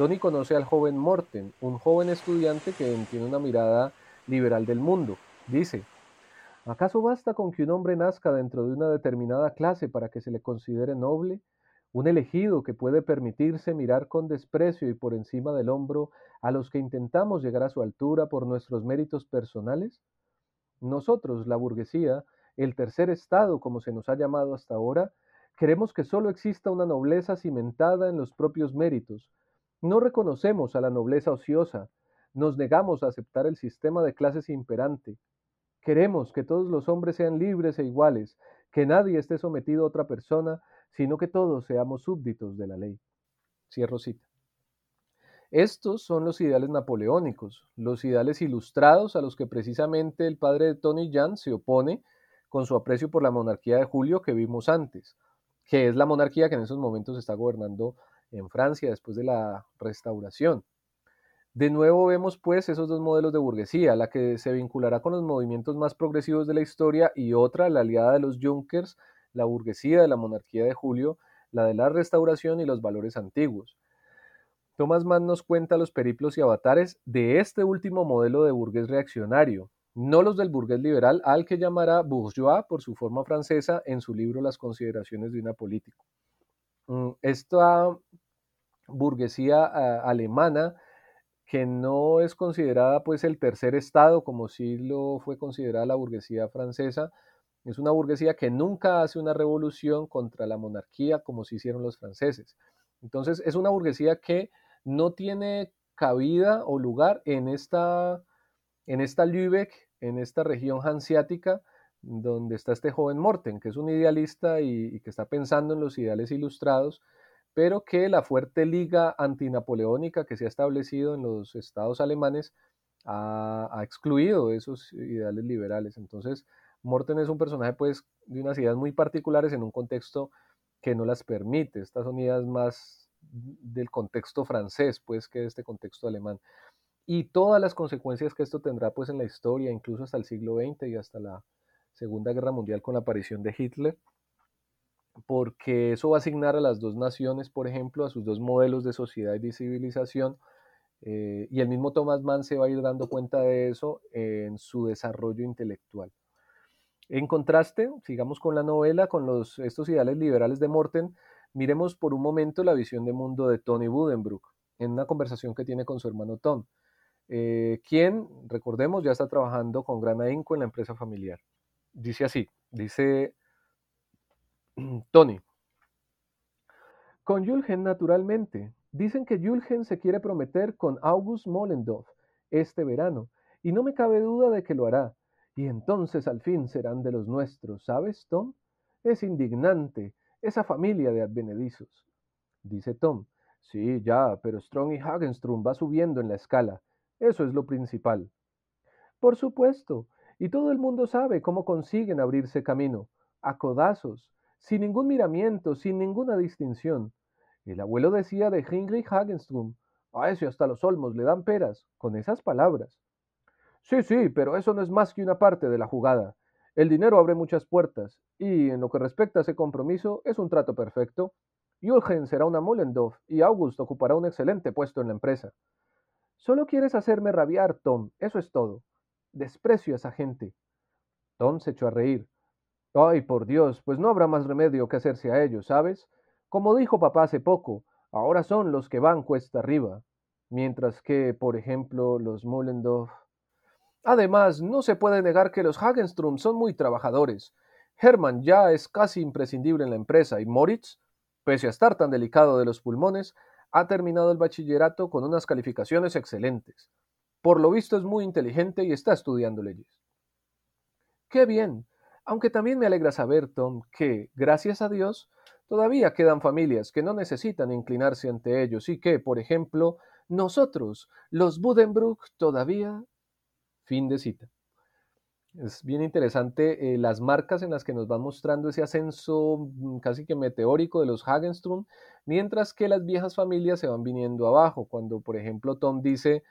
Tony conoce al joven Morten, un joven estudiante que tiene una mirada liberal del mundo. Dice, ¿acaso basta con que un hombre nazca dentro de una determinada clase para que se le considere noble? un elegido que puede permitirse mirar con desprecio y por encima del hombro a los que intentamos llegar a su altura por nuestros méritos personales? Nosotros, la burguesía, el tercer estado, como se nos ha llamado hasta ahora, queremos que solo exista una nobleza cimentada en los propios méritos. No reconocemos a la nobleza ociosa, nos negamos a aceptar el sistema de clases imperante. Queremos que todos los hombres sean libres e iguales, que nadie esté sometido a otra persona, sino que todos seamos súbditos de la ley. Cierro cita. Estos son los ideales napoleónicos, los ideales ilustrados a los que precisamente el padre de Tony Jan se opone con su aprecio por la monarquía de Julio que vimos antes, que es la monarquía que en esos momentos está gobernando en Francia después de la restauración. De nuevo vemos pues esos dos modelos de burguesía, la que se vinculará con los movimientos más progresivos de la historia y otra, la aliada de los Junkers, la burguesía de la monarquía de Julio, la de la restauración y los valores antiguos. Thomas Mann nos cuenta los periplos y avatares de este último modelo de burgués reaccionario, no los del burgués liberal, al que llamará bourgeois por su forma francesa en su libro Las consideraciones de una político. Mm, esta burguesía ah, alemana que no es considerada pues el tercer estado como sí lo fue considerada la burguesía francesa, es una burguesía que nunca hace una revolución contra la monarquía como se hicieron los franceses. Entonces es una burguesía que no tiene cabida o lugar en esta, en esta Lübeck, en esta región hanseática, donde está este joven Morten, que es un idealista y, que está pensando en los ideales ilustrados, pero que la fuerte liga antinapoleónica que se ha establecido en los estados alemanes ha, excluido esos ideales liberales. Entonces, Morten es un personaje pues de unas ideas muy particulares en un contexto que no las permite. Estas son ideas más del contexto francés pues que de este contexto alemán. Y todas las consecuencias que esto tendrá pues en la historia, incluso hasta el siglo XX y hasta la Segunda Guerra Mundial con la aparición de Hitler, porque eso va a asignar a las dos naciones, por ejemplo, a sus dos modelos de sociedad y de civilización, eh, y el mismo Thomas Mann se va a ir dando cuenta de eso en su desarrollo intelectual. En contraste, sigamos con la novela, con los, estos ideales liberales de Morten, miremos por un momento la visión de mundo de Tony Budenbrook en una conversación que tiene con su hermano Tom, eh, quien, recordemos, ya está trabajando con gran ahínco en la empresa familiar. dice así, dice Tony. Con Julgen, naturalmente. Dicen que Julgen se quiere prometer con August Mollendorf este verano, y no me cabe duda de que lo hará. Y entonces al fin serán de los nuestros, ¿sabes, Tom? Es indignante, esa familia de advenedizos. Dice Tom. Sí, ya, pero Strong y Hagenstrom va subiendo en la escala. Eso es lo principal. Por supuesto, y todo el mundo sabe cómo consiguen abrirse camino, a codazos, sin ningún miramiento, sin ninguna distinción. El abuelo decía de Heinrich Hagenstrom, a ese hasta los olmos le dan peras, con esas palabras. Sí, sí, pero eso no es más que una parte de la jugada. El dinero abre muchas puertas, y en lo que respecta a ese compromiso, es un trato perfecto. Jürgen será una Mollendorf y August ocupará un excelente puesto en la empresa. Solo quieres hacerme rabiar, Tom, eso es todo. Desprecio a esa gente. Tom se echó a reír. Ay, por Dios, pues no habrá más remedio que hacerse a ellos, ¿sabes? Como dijo papá hace poco, ahora son los que van cuesta arriba, mientras que, por ejemplo, los Mullendorf. Además, no se puede negar que los Hagenstrom son muy trabajadores. Hermann ya es casi imprescindible en la empresa y Moritz, pese a estar tan delicado de los pulmones, ha terminado el bachillerato con unas calificaciones excelentes. Por lo visto es muy inteligente y está estudiando leyes. Qué bien. Aunque también me alegra saber, Tom, que, gracias a Dios, todavía quedan familias que no necesitan inclinarse ante ellos y que, por ejemplo, nosotros, los Budenbrook, todavía... Fin de cita. Es bien interesante eh, las marcas en las que nos van mostrando ese ascenso mm, casi que meteórico de los Hagenstrom, mientras que las viejas familias se van viniendo abajo. Cuando, por ejemplo, Tom dice,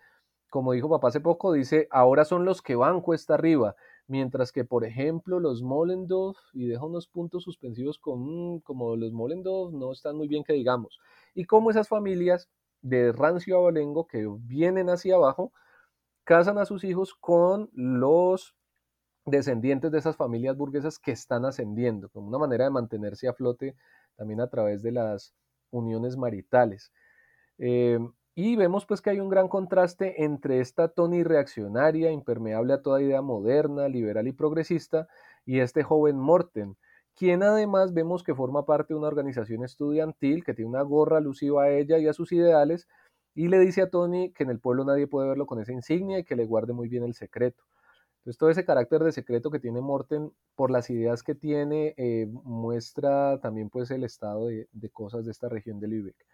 como dijo papá hace poco, dice, ahora son los que van cuesta arriba, mientras que, por ejemplo, los Mollendorf, y deja unos puntos suspensivos con, mm, como los Mollendorf, no están muy bien que digamos. Y como esas familias de rancio abolengo que vienen hacia abajo, casan a sus hijos con los descendientes de esas familias burguesas que están ascendiendo, como una manera de mantenerse a flote también a través de las uniones maritales. Eh, y vemos pues que hay un gran contraste entre esta Tony reaccionaria, impermeable a toda idea moderna, liberal y progresista, y este joven Morten, quien además vemos que forma parte de una organización estudiantil que tiene una gorra alusiva a ella y a sus ideales, y le dice a Tony que en el pueblo nadie puede verlo con esa insignia y que le guarde muy bien el secreto. Entonces todo ese carácter de secreto que tiene Morten por las ideas que tiene eh, muestra también pues el estado de, cosas de esta región de Lübeck.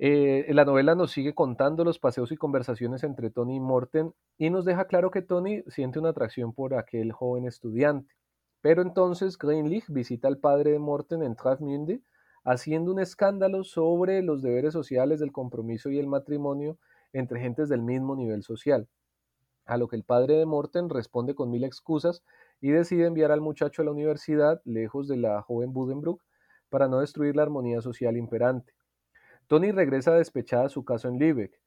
Eh, la novela nos sigue contando los paseos y conversaciones entre Tony y Morten y nos deja claro que Tony siente una atracción por aquel joven estudiante. Pero entonces Greenlich visita al padre de Morten en Travmünde haciendo un escándalo sobre los deberes sociales del compromiso y el matrimonio entre gentes del mismo nivel social. A lo que el padre de Morten responde con mil excusas y decide enviar al muchacho a la universidad, lejos de la joven Budenbrook, para no destruir la armonía social imperante. Tony regresa despechada a su casa en Lübeck,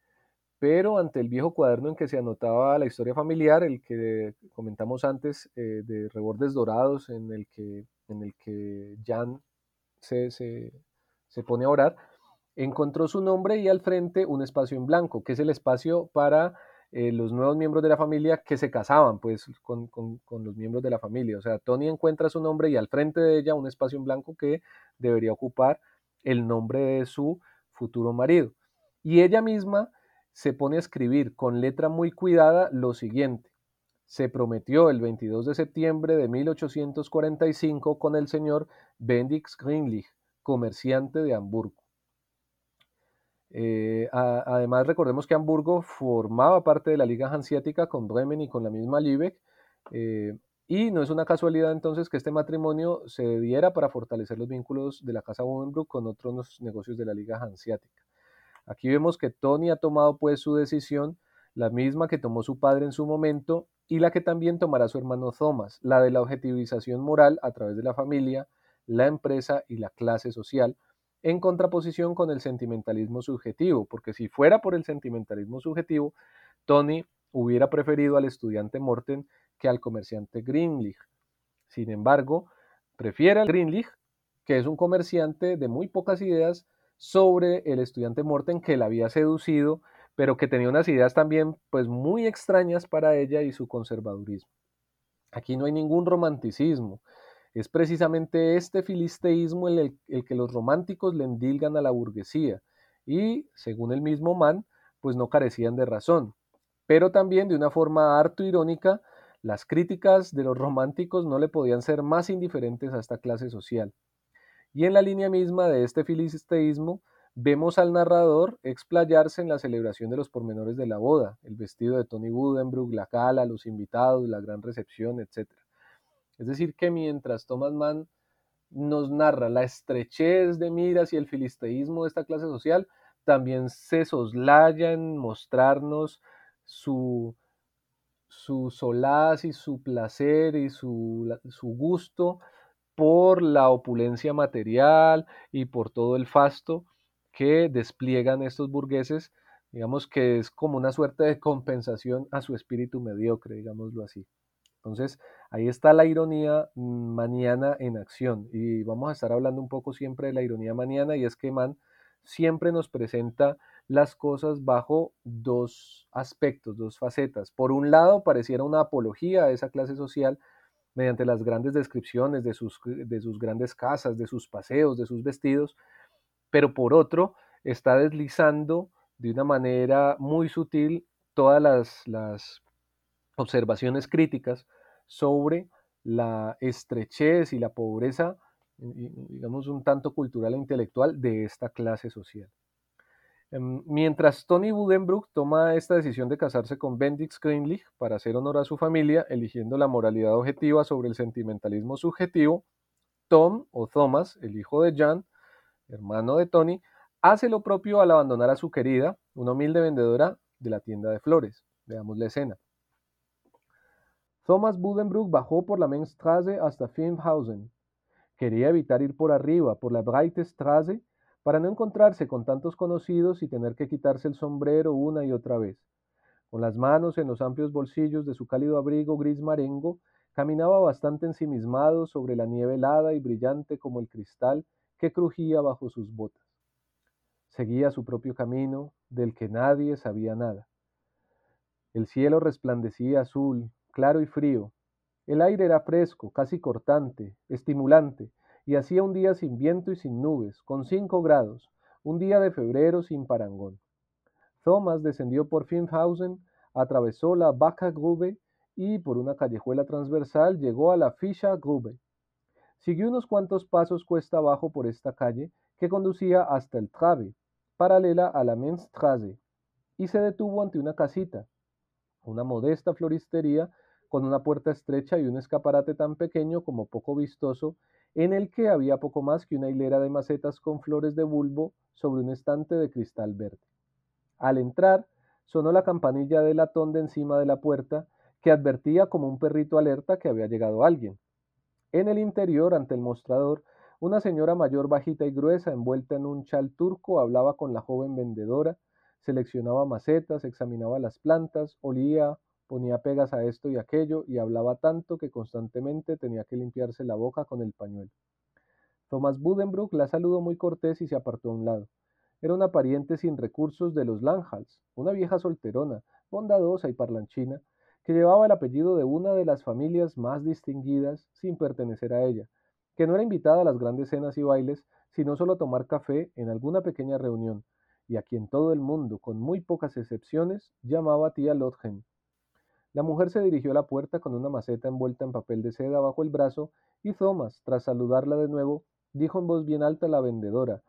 pero ante el viejo cuaderno en que se anotaba la historia familiar, el que comentamos antes, eh, de Rebordes Dorados, en el que, en el que Jan se, se, pone a orar, encontró su nombre y al frente un espacio en blanco, que es el espacio para eh, los nuevos miembros de la familia que se casaban pues con, con, los miembros de la familia. O sea, Tony encuentra su nombre y al frente de ella un espacio en blanco que debería ocupar el nombre de su futuro marido. Y ella misma se pone a escribir con letra muy cuidada lo siguiente. Se prometió el 22 de septiembre de 1845 con el señor Bendix Greenlich, comerciante de Hamburgo. Eh, además, recordemos que Hamburgo formaba parte de la Liga Hanseática con Bremen y con la misma Lübeck, eh, y no es una casualidad entonces que este matrimonio se diera para fortalecer los vínculos de la Casa Bodenbrook con otros negocios de la Liga Hanseática. Aquí vemos que Tony ha tomado pues su decisión, la misma que tomó su padre en su momento y la que también tomará su hermano Thomas, la de la objetivización moral a través de la familia, la empresa y la clase social, en contraposición con el sentimentalismo subjetivo, porque si fuera por el sentimentalismo subjetivo, Tony hubiera preferido al estudiante Morten que al comerciante Greenlich. Sin embargo, prefiere al Greenlich, que es un comerciante de muy pocas ideas sobre el estudiante Morten que la había seducido, pero que tenía unas ideas también pues muy extrañas para ella y su conservadurismo. Aquí no hay ningún romanticismo. Es precisamente este filisteísmo el, el, que los románticos le endilgan a la burguesía y, según el mismo Mann, pues no carecían de razón. Pero también de una forma harto irónica, las críticas de los románticos no le podían ser más indiferentes a esta clase social. Y en la línea misma de este filisteísmo, vemos al narrador explayarse en la celebración de los pormenores de la boda, el vestido de Tony Budenbrook, la cala, los invitados, la gran recepción, etc. Es decir, que mientras Thomas Mann nos narra la estrechez de miras y el filisteísmo de esta clase social, también se soslaya en mostrarnos su, su solaz y su placer y su, su gusto por la opulencia material y por todo el fasto que despliegan estos burgueses, digamos que es como una suerte de compensación a su espíritu mediocre, digámoslo así. Entonces, ahí está la ironía maniana en acción y vamos a estar hablando un poco siempre de la ironía maniana y es que Man siempre nos presenta las cosas bajo dos aspectos, dos facetas. Por un lado, pareciera una apología a esa clase social mediante las grandes descripciones de sus, de sus grandes casas, de sus paseos, de sus vestidos, pero por otro, está deslizando de una manera muy sutil todas las, las observaciones críticas sobre la estrechez y la pobreza, digamos, un tanto cultural e intelectual de esta clase social. Em, mientras Tony Budenbrook toma esta decisión de casarse con Bendix Greenlich para hacer honor a su familia, eligiendo la moralidad objetiva sobre el sentimentalismo subjetivo, Tom o Thomas, el hijo de Jan, hermano de Tony, hace lo propio al abandonar a su querida, una humilde vendedora de la tienda de flores. Veamos la escena. Thomas Budenbrook bajó por la Mainstrasse hasta Filmhausen. Quería evitar ir por arriba, por la Breite Straße, para no encontrarse con tantos conocidos y tener que quitarse el sombrero una y otra vez. Con las manos en los amplios bolsillos de su cálido abrigo gris marengo, caminaba bastante ensimismado sobre la nieve helada y brillante como el cristal que crujía bajo sus botas. Seguía su propio camino, del que nadie sabía nada. El cielo resplandecía azul, claro y frío. El aire era fresco, casi cortante, estimulante, y hacía un día sin viento y sin nubes, con cinco grados, un día de febrero sin parangón. Thomas descendió por Finhausen, atravesó la Baca Grube y por una callejuela transversal llegó a la Fischer Grube. Siguió unos cuantos pasos cuesta abajo por esta calle que conducía hasta el Trabe, paralela a la Menstrasse, y se detuvo ante una casita, una modesta floristería con una puerta estrecha y un escaparate tan pequeño como poco vistoso en el que había poco más que una hilera de macetas con flores de bulbo sobre un estante de cristal verde. Al entrar, sonó la campanilla de latón de encima de la puerta, que advertía como un perrito alerta que había llegado alguien. En el interior, ante el mostrador, una señora mayor bajita y gruesa, envuelta en un chal turco, hablaba con la joven vendedora, seleccionaba macetas, examinaba las plantas, olía ponía pegas a esto y aquello y hablaba tanto que constantemente tenía que limpiarse la boca con el pañuelo. Thomas Budenbrook la saludó muy cortés y se apartó a un lado. Era una pariente sin recursos de los Langhals, una vieja solterona, bondadosa y parlanchina, que llevaba el apellido de una de las familias más distinguidas sin pertenecer a ella, que no era invitada a las grandes cenas y bailes, sino solo a tomar café en alguna pequeña reunión, y a quien todo el mundo, con muy pocas excepciones, llamaba tía Lotgen, la mujer se dirigió a la puerta con una maceta envuelta en papel de seda bajo el brazo, y Thomas, tras saludarla de nuevo, dijo en voz bien alta a la vendedora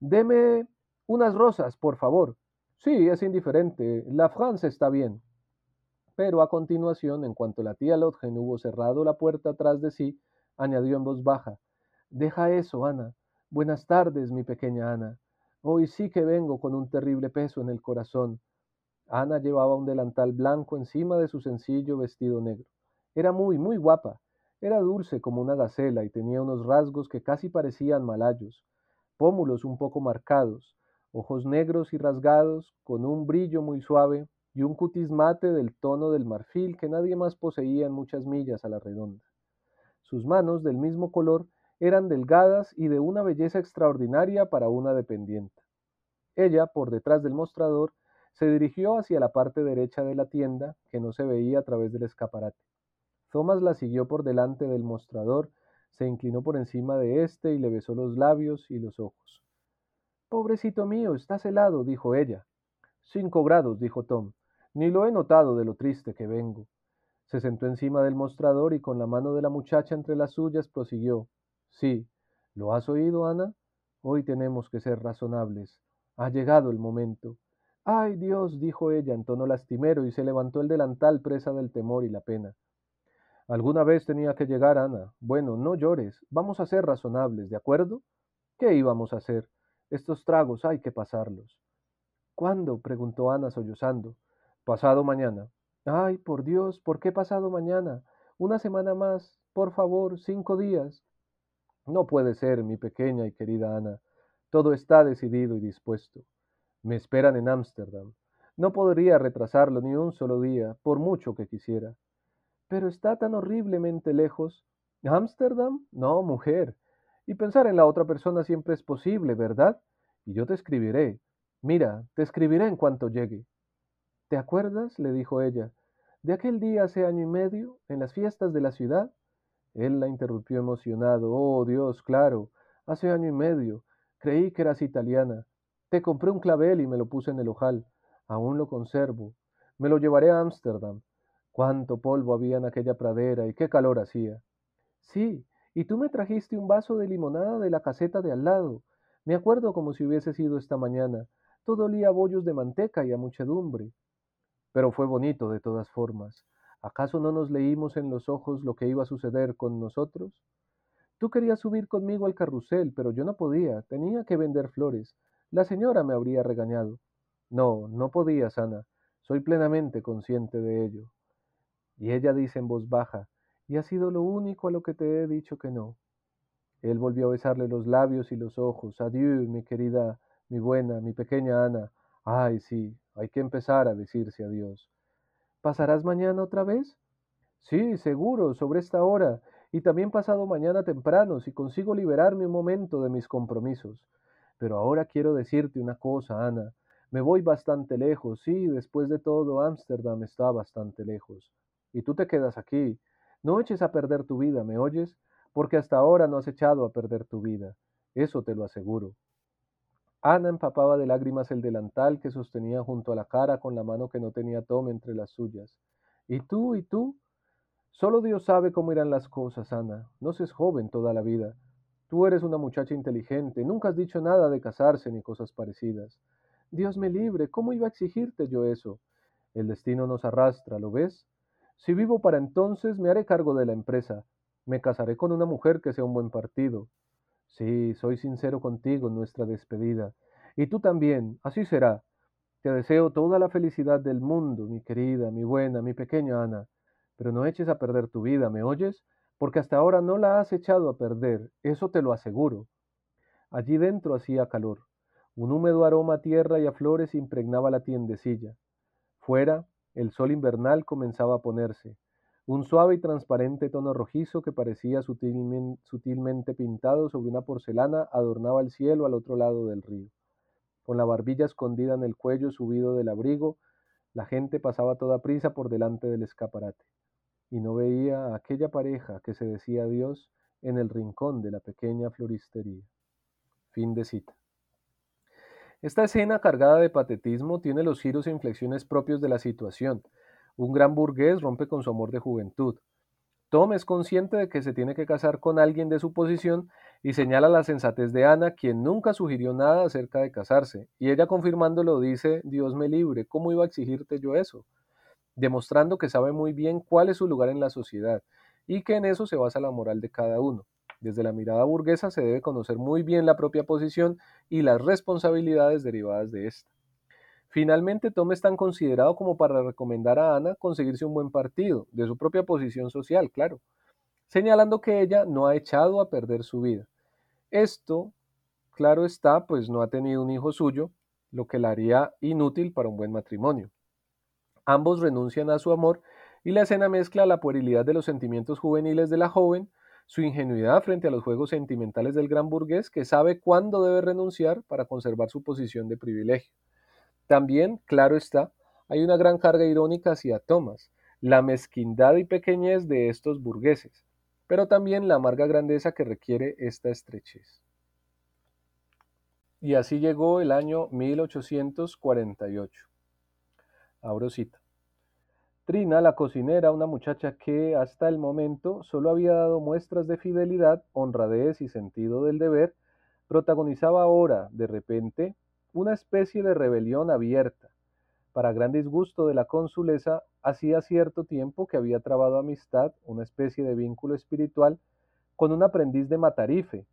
Deme unas rosas, por favor. Sí, es indiferente. La France está bien. Pero a continuación, en cuanto la tía Lotgen hubo cerrado la puerta atrás de sí, añadió en voz baja Deja eso, Ana. Buenas tardes, mi pequeña Ana. Hoy sí que vengo con un terrible peso en el corazón. Ana llevaba un delantal blanco encima de su sencillo vestido negro. Era muy, muy guapa. Era dulce como una gacela y tenía unos rasgos que casi parecían malayos, pómulos un poco marcados, ojos negros y rasgados, con un brillo muy suave y un cutis mate del tono del marfil que nadie más poseía en muchas millas a la redonda. Sus manos, del mismo color, eran delgadas y de una belleza extraordinaria para una dependiente. Ella, por detrás del mostrador, se dirigió hacia la parte derecha de la tienda, que no se veía a través del escaparate. Thomas la siguió por delante del mostrador, se inclinó por encima de éste y le besó los labios y los ojos. Pobrecito mío, estás helado, dijo ella. Cinco grados, dijo Tom. Ni lo he notado de lo triste que vengo. Se sentó encima del mostrador y con la mano de la muchacha entre las suyas prosiguió. Sí, ¿lo has oído, Ana? Hoy tenemos que ser razonables. Ha llegado el momento. Ay Dios, dijo ella en tono lastimero y se levantó el delantal presa del temor y la pena. Alguna vez tenía que llegar, Ana. Bueno, no llores. Vamos a ser razonables, ¿de acuerdo? ¿Qué íbamos a hacer? Estos tragos hay que pasarlos. ¿Cuándo? preguntó Ana sollozando. Pasado mañana. Ay, por Dios, ¿por qué pasado mañana? Una semana más, por favor, cinco días. No puede ser, mi pequeña y querida Ana. Todo está decidido y dispuesto. Me esperan en Ámsterdam. No podría retrasarlo ni un solo día, por mucho que quisiera. Pero está tan horriblemente lejos. ¿Ámsterdam? No, mujer. Y pensar en la otra persona siempre es posible, ¿verdad? Y yo te escribiré. Mira, te escribiré en cuanto llegue. ¿Te acuerdas? le dijo ella, de aquel día hace año y medio, en las fiestas de la ciudad. Él la interrumpió emocionado. Oh, Dios, claro, hace año y medio. Creí que eras italiana. Te compré un clavel y me lo puse en el ojal. Aún lo conservo. Me lo llevaré a Ámsterdam. Cuánto polvo había en aquella pradera y qué calor hacía. Sí, y tú me trajiste un vaso de limonada de la caseta de al lado. Me acuerdo como si hubiese sido esta mañana. Todo olía a bollos de manteca y a muchedumbre. Pero fue bonito de todas formas. ¿Acaso no nos leímos en los ojos lo que iba a suceder con nosotros? Tú querías subir conmigo al carrusel, pero yo no podía, tenía que vender flores. La señora me habría regañado. No, no podías, Ana. Soy plenamente consciente de ello. Y ella dice en voz baja, y ha sido lo único a lo que te he dicho que no. Él volvió a besarle los labios y los ojos. Adiós, mi querida, mi buena, mi pequeña Ana. Ay, sí, hay que empezar a decirse adiós. ¿Pasarás mañana otra vez? Sí, seguro, sobre esta hora, y también pasado mañana temprano, si consigo liberarme un momento de mis compromisos. Pero ahora quiero decirte una cosa, Ana. Me voy bastante lejos, sí, después de todo, Ámsterdam está bastante lejos. Y tú te quedas aquí. No eches a perder tu vida, ¿me oyes? Porque hasta ahora no has echado a perder tu vida. Eso te lo aseguro. Ana empapaba de lágrimas el delantal que sostenía junto a la cara con la mano que no tenía Tom entre las suyas. ¿Y tú, y tú? Solo Dios sabe cómo irán las cosas, Ana. No seas joven toda la vida. Tú eres una muchacha inteligente, nunca has dicho nada de casarse ni cosas parecidas. Dios me libre, ¿cómo iba a exigirte yo eso? El destino nos arrastra, ¿lo ves? Si vivo para entonces, me haré cargo de la empresa. Me casaré con una mujer que sea un buen partido. Sí, soy sincero contigo en nuestra despedida. Y tú también, así será. Te deseo toda la felicidad del mundo, mi querida, mi buena, mi pequeña Ana. Pero no eches a perder tu vida, ¿me oyes? Porque hasta ahora no la has echado a perder, eso te lo aseguro. Allí dentro hacía calor. Un húmedo aroma a tierra y a flores impregnaba la tiendecilla. Fuera, el sol invernal comenzaba a ponerse. Un suave y transparente tono rojizo que parecía sutilmente pintado sobre una porcelana adornaba el cielo al otro lado del río. Con la barbilla escondida en el cuello subido del abrigo, la gente pasaba toda prisa por delante del escaparate, y no veía a aquella pareja que se decía adiós en el rincón de la pequeña floristería. Fin de cita. Esta escena cargada de patetismo tiene los giros e inflexiones propios de la situación, un gran burgués rompe con su amor de juventud. Tom es consciente de que se tiene que casar con alguien de su posición y señala la sensatez de Ana, quien nunca sugirió nada acerca de casarse, y ella confirmándolo dice, Dios me libre, ¿cómo iba a exigirte yo eso? Demostrando que sabe muy bien cuál es su lugar en la sociedad y que en eso se basa la moral de cada uno. Desde la mirada burguesa se debe conocer muy bien la propia posición y las responsabilidades derivadas de esta. Finalmente, Tom es tan considerado como para recomendar a Ana conseguirse un buen partido, de su propia posición social, claro, señalando que ella no ha echado a perder su vida. Esto, claro está, pues no ha tenido un hijo suyo, lo que la haría inútil para un buen matrimonio. Ambos renuncian a su amor y la escena mezcla la puerilidad de los sentimientos juveniles de la joven, su ingenuidad frente a los juegos sentimentales del gran burgués que sabe cuándo debe renunciar para conservar su posición de privilegio. También, claro está, hay una gran carga irónica hacia Thomas, la mezquindad y pequeñez de estos burgueses, pero también la amarga grandeza que requiere esta estrechez. Y así llegó el año 1848. Abro. Trina, la cocinera, una muchacha que hasta el momento solo había dado muestras de fidelidad, honradez y sentido del deber, protagonizaba ahora, de repente, una especie de rebelión abierta. Para gran disgusto de la consulesa, hacía cierto tiempo que había trabado amistad, una especie de vínculo espiritual, con un aprendiz de Matarife,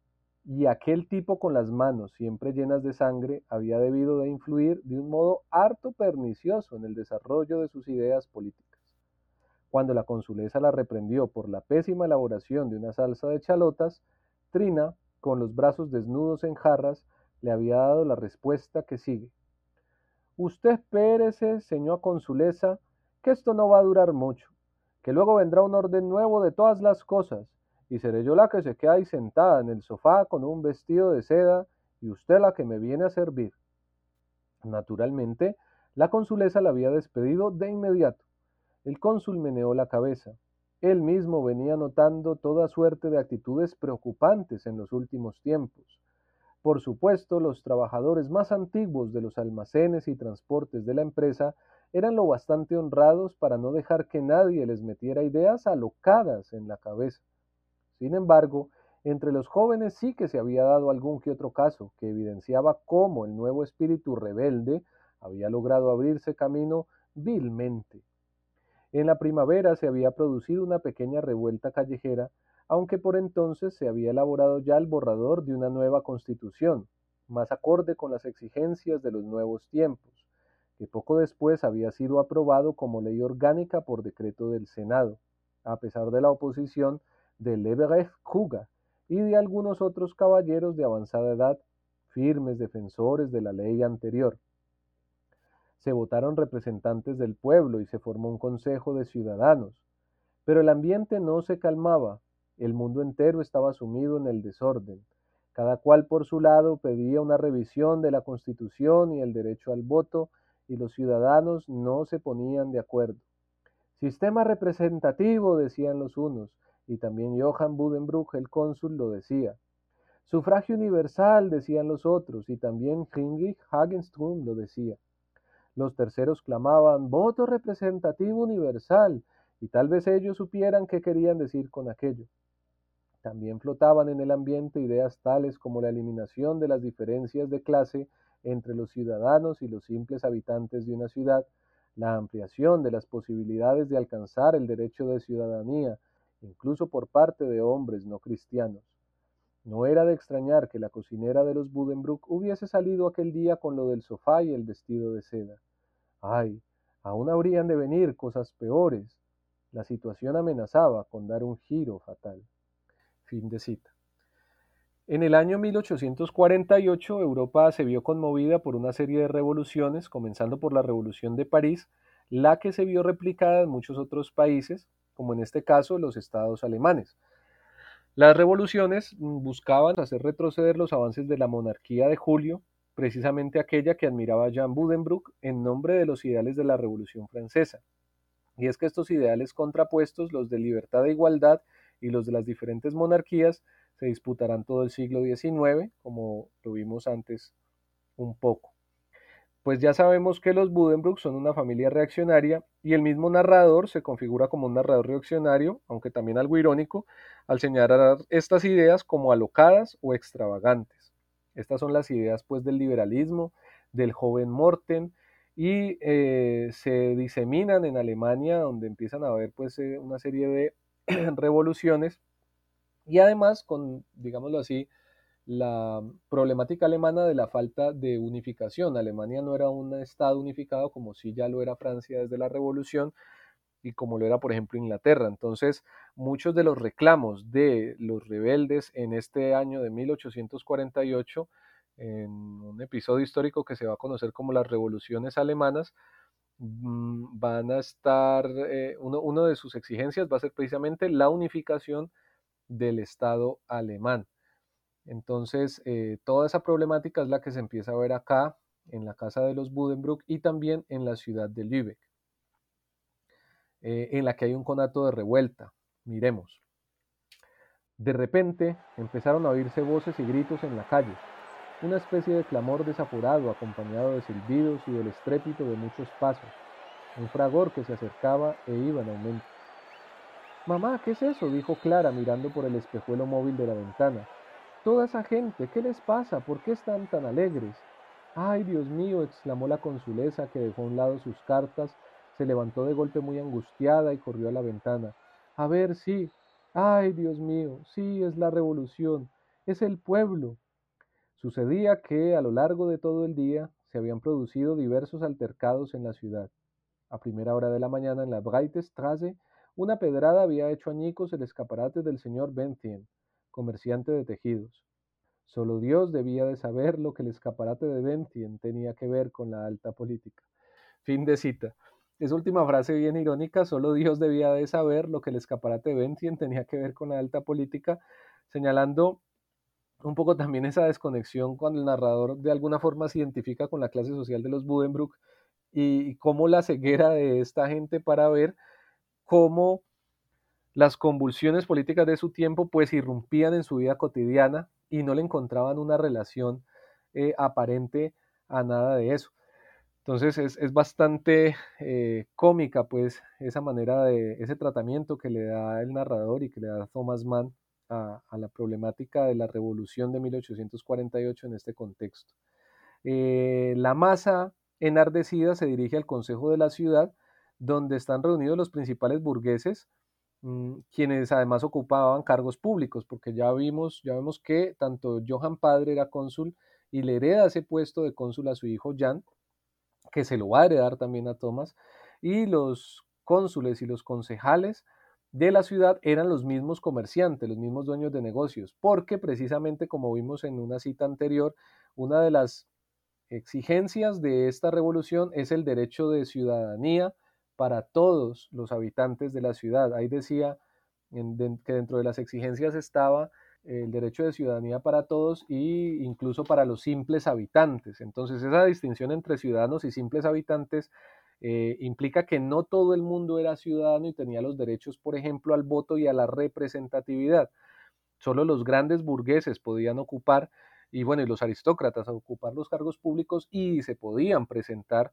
y aquel tipo con las manos siempre llenas de sangre había debido de influir de un modo harto pernicioso en el desarrollo de sus ideas políticas. Cuando la consulesa la reprendió por la pésima elaboración de una salsa de chalotas, Trina, con los brazos desnudos en jarras, le había dado la respuesta que sigue. Usted espérese, señor consulesa, que esto no va a durar mucho, que luego vendrá un orden nuevo de todas las cosas, y seré yo la que se queda ahí sentada en el sofá con un vestido de seda y usted la que me viene a servir. Naturalmente, la consulesa la había despedido de inmediato. El cónsul meneó la cabeza. Él mismo venía notando toda suerte de actitudes preocupantes en los últimos tiempos. Por supuesto, los trabajadores más antiguos de los almacenes y transportes de la empresa eran lo bastante honrados para no dejar que nadie les metiera ideas alocadas en la cabeza. Sin embargo, entre los jóvenes sí que se había dado algún que otro caso que evidenciaba cómo el nuevo espíritu rebelde había logrado abrirse camino vilmente. En la primavera se había producido una pequeña revuelta callejera, aunque por entonces se había elaborado ya el borrador de una nueva constitución, más acorde con las exigencias de los nuevos tiempos, que poco después había sido aprobado como ley orgánica por decreto del Senado, a pesar de la oposición de Leberecht Kruger y de algunos otros caballeros de avanzada edad, firmes defensores de la ley anterior. Se votaron representantes del pueblo y se formó un consejo de ciudadanos, pero el ambiente no se calmaba, el mundo entero estaba sumido en el desorden. Cada cual por su lado pedía una revisión de la Constitución y el derecho al voto, y los ciudadanos no se ponían de acuerdo. Sistema representativo, decían los unos, y también Johann Budenbruch, el cónsul, lo decía. Sufragio universal, decían los otros, y también Heinrich Hagenström lo decía. Los terceros clamaban voto representativo universal, y tal vez ellos supieran qué querían decir con aquello. También flotaban en el ambiente ideas tales como la eliminación de las diferencias de clase entre los ciudadanos y los simples habitantes de una ciudad, la ampliación de las posibilidades de alcanzar el derecho de ciudadanía, incluso por parte de hombres no cristianos. No era de extrañar que la cocinera de los Budenbrook hubiese salido aquel día con lo del sofá y el vestido de seda. Ay, aún habrían de venir cosas peores. La situación amenazaba con dar un giro fatal. Fin de cita. En el año 1848 Europa se vio conmovida por una serie de revoluciones, comenzando por la Revolución de París, la que se vio replicada en muchos otros países, como en este caso los estados alemanes. Las revoluciones mm, buscaban hacer retroceder los avances de la monarquía de Julio, precisamente aquella que admiraba Jean Budenbrook en nombre de los ideales de la Revolución Francesa. Y es que estos ideales contrapuestos, los de libertad e igualdad y los de las diferentes monarquías, se disputarán todo el siglo XIX, como lo vimos antes un poco pues ya sabemos que los Budenbrook son una familia reaccionaria y el mismo narrador se configura como un narrador reaccionario, aunque también algo irónico, al señalar estas ideas como alocadas o extravagantes. Estas son las ideas pues del liberalismo, del joven Morten, y eh, se diseminan en Alemania, donde empiezan a haber pues eh, una serie de revoluciones, y además con, digámoslo así, la problemática alemana de la falta de unificación. Alemania no era un Estado unificado como si ya lo era Francia desde la Revolución y como lo era, por ejemplo, Inglaterra. Entonces, muchos de los reclamos de los rebeldes en este año de 1848, en un episodio histórico que se va a conocer como las revoluciones alemanas, mm, van a estar, eh, uno, uno de sus exigencias va a ser precisamente la unificación del Estado alemán. Entonces, eh, toda esa problemática es la que se empieza a ver acá en la casa de los Budenbrook y también en la ciudad de Lübeck. eh, en la que hay un conato de revuelta. Miremos. De repente empezaron a oírse voces y gritos en la calle, una especie de clamor desaforado acompañado de silbidos y del estrépito de muchos pasos, un fragor que se acercaba e iba en aumento. Mamá, ¿qué es eso? dijo Clara mirando por el espejuelo móvil de la ventana. Toda esa gente, ¿qué les pasa? ¿Por qué están tan alegres? Ay, Dios mío, exclamó la consulesa, que dejó a un lado sus cartas, se levantó de golpe muy angustiada y corrió a la ventana. A ver, sí. Ay, Dios mío, sí, es la revolución, es el pueblo. Sucedía que a lo largo de todo el día se habían producido diversos altercados en la ciudad. A primera hora de la mañana en la Breitestrasse, una pedrada había hecho añicos el escaparate del señor Bentien, comerciante de tejidos. Solo Dios debía de saber lo que el escaparate de Bentien tenía que ver con la alta política. Fin de cita. Esa última frase bien irónica, solo Dios debía de saber lo que el escaparate de Bentien tenía que ver con la alta política, señalando un poco también esa desconexión cuando el narrador de alguna forma se identifica con la clase social de los Budenbrook y, cómo la ceguera de esta gente para ver cómo las convulsiones políticas de su tiempo pues irrumpían en su vida cotidiana y no le encontraban una relación eh, aparente a nada de eso. Entonces es, bastante eh, cómica pues esa manera de, ese tratamiento que le da el narrador y que le da Thomas Mann a, la problemática de la revolución de 1848 en este contexto. Eh, la masa enardecida se dirige al Consejo de la Ciudad, donde están reunidos los principales burgueses quienes además ocupaban cargos públicos, porque ya vimos, ya vemos que tanto Johann Padre era cónsul y le hereda ese puesto de cónsul a su hijo Jan, que se lo va a heredar también a Thomas, y los cónsules y los concejales de la ciudad eran los mismos comerciantes, los mismos dueños de negocios, porque precisamente como vimos en una cita anterior, una de las exigencias de esta revolución es el derecho de ciudadanía para todos los habitantes de la ciudad. Ahí decía que dentro de las exigencias estaba el derecho de ciudadanía para todos e incluso para los simples habitantes. Entonces esa distinción entre ciudadanos y simples habitantes eh, implica que no todo el mundo era ciudadano y tenía los derechos, por ejemplo, al voto y a la representatividad. Solo los grandes burgueses podían ocupar, y bueno, y los aristócratas ocupar los cargos públicos y se podían presentar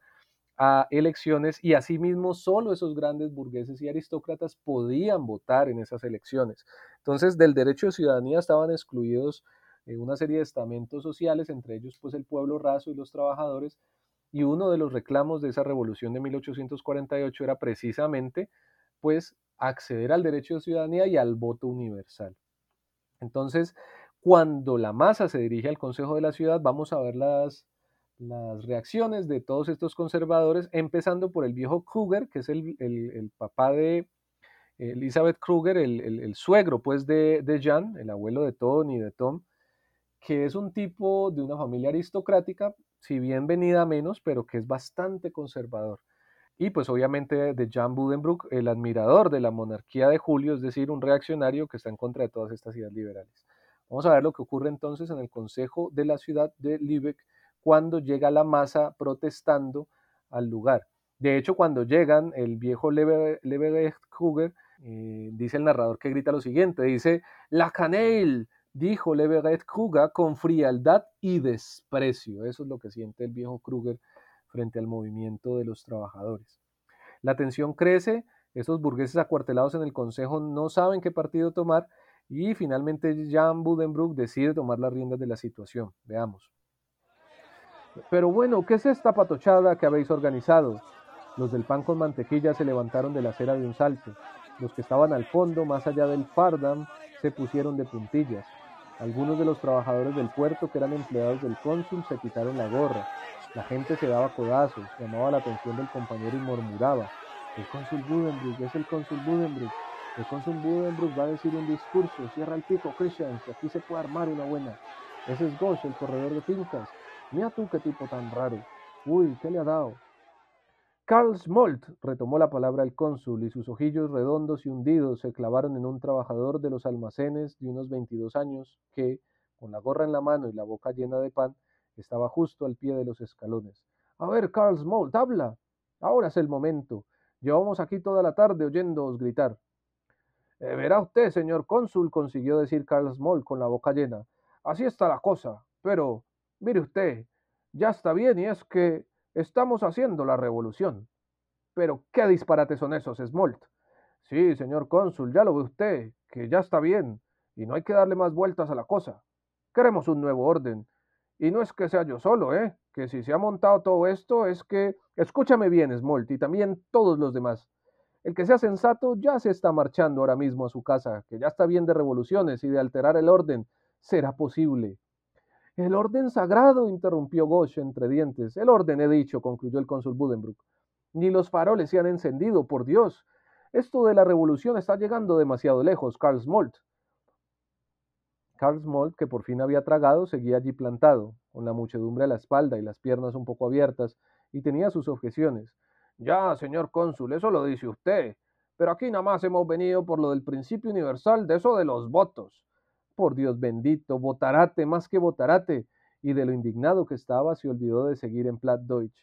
a elecciones y asimismo solo esos grandes burgueses y aristócratas podían votar en esas elecciones. Entonces del derecho de ciudadanía estaban excluidos eh, una serie de estamentos sociales, entre ellos pues el pueblo raso y los trabajadores, y uno de los reclamos de esa revolución de 1848 era precisamente pues acceder al derecho de ciudadanía y al voto universal. Entonces, cuando la masa se dirige al Consejo de la Ciudad, vamos a ver las las reacciones de todos estos conservadores, empezando por el viejo Kruger, que es el, papá de Elizabeth Kruger, el, suegro pues de, de, Jan, el abuelo de Tony y de Tom, que es un tipo de una familia aristocrática, si bien venida menos, pero que es bastante conservador. Y pues obviamente de Jan Budenbrook, el admirador de la monarquía de Julio, es decir, un reaccionario que está en contra de todas estas ideas liberales. Vamos a ver lo que ocurre entonces en el Consejo de la ciudad de Lübeck cuando llega la masa protestando al lugar. De hecho, cuando llegan, el viejo Leberecht Kruger, eh, dice el narrador que grita lo siguiente, dice, la canel, dijo Leberecht Kruger con frialdad y desprecio. Eso es lo que siente el viejo Kruger frente al movimiento de los trabajadores. La tensión crece, estos burgueses acuartelados en el consejo no saben qué partido tomar y finalmente Jan Budenbrook decide tomar las riendas de la situación. Veamos. Pero bueno, ¿qué es esta patochada que habéis organizado? Los del pan con mantequilla se levantaron de la acera de un salto. Los que estaban al fondo, más allá del fardam, se pusieron de puntillas. Algunos de los trabajadores del puerto, que eran empleados del cónsul, se quitaron la gorra. La gente se daba codazos, llamaba la atención del compañero y murmuraba. El cónsul Budenbrook, es el cónsul Budenbrook. El cónsul Budenbrook va a decir un discurso. Cierra el pico, Christian, que aquí se puede armar una buena. Ese es Gosh, el corredor de fincas. Mira tú qué tipo tan raro. Uy, ¿qué le ha dado? Carl Smolt, retomó la palabra el cónsul, y sus ojillos redondos y hundidos se clavaron en un trabajador de los almacenes de unos 22 años que, con la gorra en la mano y la boca llena de pan, estaba justo al pie de los escalones. A ver, Carl Smolt, habla. Ahora es el momento. Llevamos aquí toda la tarde oyéndoos gritar. Eh, verá usted, señor cónsul, consiguió decir Carl Small con la boca llena. Así está la cosa. Pero, mire usted, ya está bien y es que estamos haciendo la revolución. Pero, ¿qué disparates son esos, Smolt? Sí, señor cónsul, ya lo ve usted, que ya está bien, y no hay que darle más vueltas a la cosa. Queremos un nuevo orden. Y no es que sea yo solo, ¿eh? Que si se ha montado todo esto es que... Escúchame bien, Smolt, y también todos los demás. El que sea sensato ya se está marchando ahora mismo a su casa, que ya está bien de revoluciones y de alterar el orden. Será posible. El orden sagrado, interrumpió Gosh entre dientes. El orden, he dicho, concluyó el cónsul Budenbrook. Ni los faroles se han encendido, por Dios. Esto de la revolución está llegando demasiado lejos, Carl Smolt. Carl Smolt, que por fin había tragado, seguía allí plantado, con la muchedumbre a la espalda y las piernas un poco abiertas, y tenía sus objeciones. Ya, señor cónsul, eso lo dice usted. Pero aquí nada más hemos venido por lo del principio universal de eso de los votos. Por Dios bendito, votarate más que votarate. Y de lo indignado que estaba se olvidó de seguir en Plattdeutsch.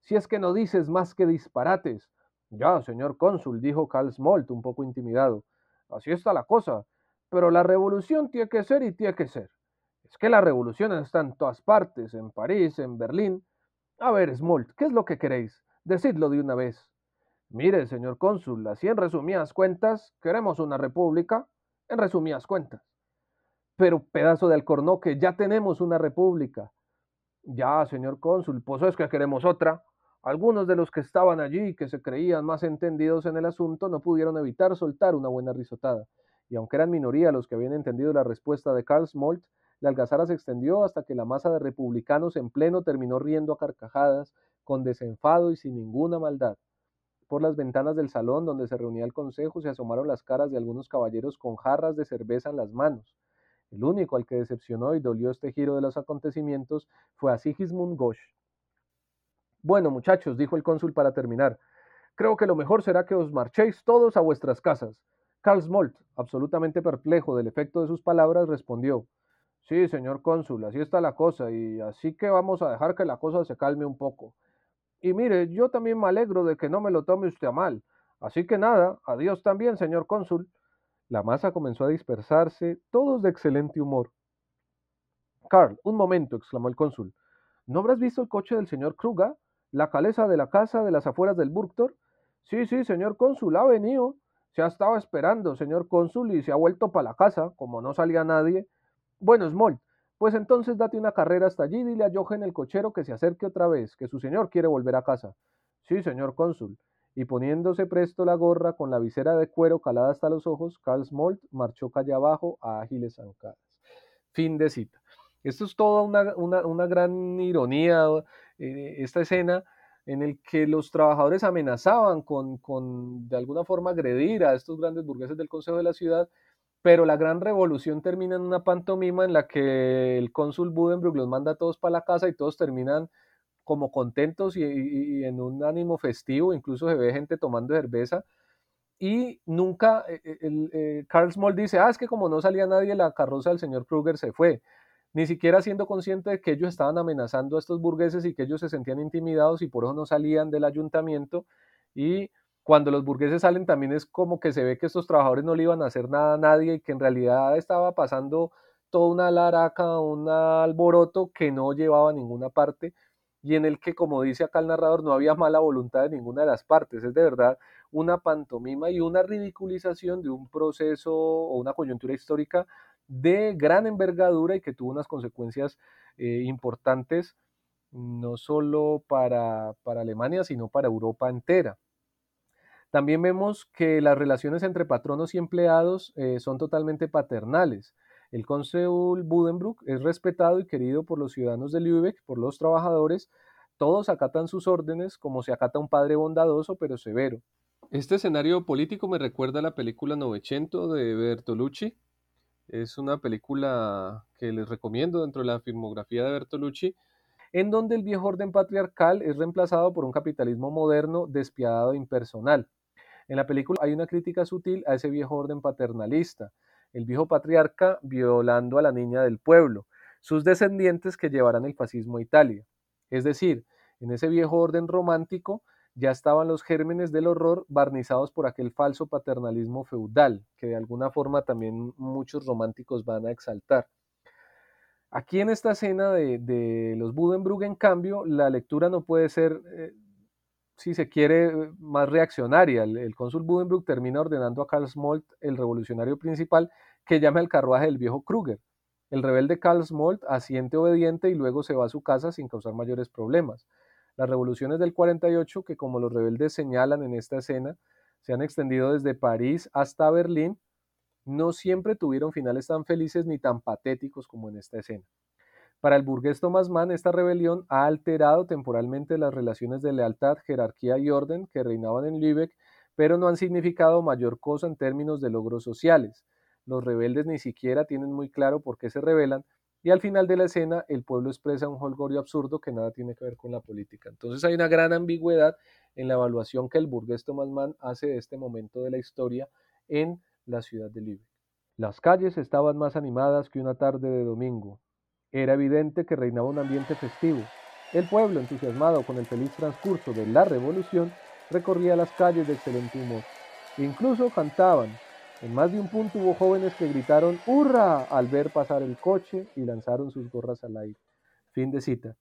Si es que no dices más que disparates. Ya, señor cónsul, dijo Karl Smolt, un poco intimidado. Así está la cosa. Pero la revolución tiene que ser y tiene que ser. Es que la revolución está en todas partes, en París, en Berlín. A ver, Smolt, ¿qué es lo que queréis? Decidlo de una vez. Mire, señor cónsul, así en resumidas cuentas, queremos una república, en resumidas cuentas. Pero, pedazo de alcornoque, ya tenemos una república. Ya, señor cónsul, pues es que queremos otra. Algunos de los que estaban allí que se creían más entendidos en el asunto no pudieron evitar soltar una buena risotada. Y aunque eran minoría los que habían entendido la respuesta de Karl Smolt, la algazara se extendió hasta que la masa de republicanos en pleno terminó riendo a carcajadas con desenfado y sin ninguna maldad. Por las ventanas del salón donde se reunía el consejo se asomaron las caras de algunos caballeros con jarras de cerveza en las manos. El único al que decepcionó y dolió este giro de los acontecimientos fue a Sigismund Gosch. Bueno, muchachos, dijo el cónsul para terminar, creo que lo mejor será que os marchéis todos a vuestras casas. Karl Smolt, absolutamente perplejo del efecto de sus palabras, respondió Sí, señor cónsul, así está la cosa, y así que vamos a dejar que la cosa se calme un poco. Y mire, yo también me alegro de que no me lo tome usted a mal. Así que nada, adiós también, señor cónsul. La masa comenzó a dispersarse, todos de excelente humor. Carl, un momento, exclamó el cónsul. ¿No habrás visto el coche del señor Kruga? ¿La caleza de la casa de las afueras del Burgtor? Sí, sí, señor cónsul, ha venido. Se ha estado esperando, señor cónsul, y se ha vuelto para la casa, como no salía nadie. Bueno, Small, pues entonces date una carrera hasta allí y dile a Jochen el cochero que se acerque otra vez, que su señor quiere volver a casa. Sí, señor cónsul. Y poniéndose presto la gorra con la visera de cuero calada hasta los ojos, Carl Smolt marchó calle abajo a ágiles zancadas. Fin de cita. Esto es toda una, una, gran ironía, eh, esta escena en el que los trabajadores amenazaban con, con, de alguna forma, agredir a estos grandes burgueses del Consejo de la Ciudad pero la gran revolución termina en una pantomima en la que el cónsul Budenbrook los manda a todos para la casa y todos terminan como contentos y, en un ánimo festivo, incluso se ve gente tomando cerveza. Y nunca, eh, eh, el, eh, Carl Small dice, ah, es que como no salía nadie, la carroza del señor Kruger se fue. Ni siquiera siendo consciente de que ellos estaban amenazando a estos burgueses y que ellos se sentían intimidados y por eso no salían del ayuntamiento. Y cuando los burgueses salen también es como que se ve que estos trabajadores no le iban a hacer nada a nadie y que en realidad estaba pasando toda una laraca, un alboroto que no llevaba a ninguna parte y en el que, como dice acá el narrador, no había mala voluntad de ninguna de las partes. Es de verdad una pantomima y una ridiculización de un proceso o una coyuntura histórica de gran envergadura y que tuvo unas consecuencias eh, importantes no solo para, para Alemania, sino para Europa entera. También vemos que las relaciones entre patronos y empleados eh, son totalmente paternales. El cónsul Budenbrook es respetado y querido por los ciudadanos de Lübeck, por los trabajadores. Todos acatan sus órdenes como se acata un padre bondadoso pero severo. Este escenario político me recuerda a la película Novecento de Bertolucci. Es una película que les recomiendo dentro de la filmografía de Bertolucci, en donde el viejo orden patriarcal es reemplazado por un capitalismo moderno despiadado e impersonal. En la película hay una crítica sutil a ese viejo orden paternalista, el viejo patriarca violando a la niña del pueblo, sus descendientes que llevarán el fascismo a Italia. Es decir, en ese viejo orden romántico ya estaban los gérmenes del horror barnizados por aquel falso paternalismo feudal, que de alguna forma también muchos románticos van a exaltar. Aquí en esta escena de, los Budenbrug, en cambio, la lectura no puede ser, eh, si se quiere, más reaccionaria. El, cónsul Budenbrug termina ordenando a Karl Smolt, el revolucionario principal, que llame al carruaje del viejo Kruger. El rebelde Karl Smolt asiente obediente y luego se va a su casa sin causar mayores problemas. Las revoluciones del 48, que como los rebeldes señalan en esta escena, se han extendido desde París hasta Berlín, no siempre tuvieron finales tan felices ni tan patéticos como en esta escena. Para el burgués Thomas Mann, esta rebelión ha alterado temporalmente las relaciones de lealtad, jerarquía y orden que reinaban en Lübeck, pero no han significado mayor cosa en términos de logros sociales. Los rebeldes ni siquiera tienen muy claro por qué se rebelan, y al final de la escena el pueblo expresa un holgorio absurdo que nada tiene que ver con la política. Entonces hay una gran ambigüedad en la evaluación que el burgués Thomas Mann hace de este momento de la historia en la ciudad de Lübeck. Las calles estaban más animadas que una tarde de domingo. Era evidente que reinaba un ambiente festivo. El pueblo, entusiasmado con el feliz transcurso de la revolución, recorría las calles de excelente humor. Incluso cantaban. En más de un punto hubo jóvenes que gritaron ¡Hurra! al ver pasar el coche y lanzaron sus gorras al aire. Fin de cita.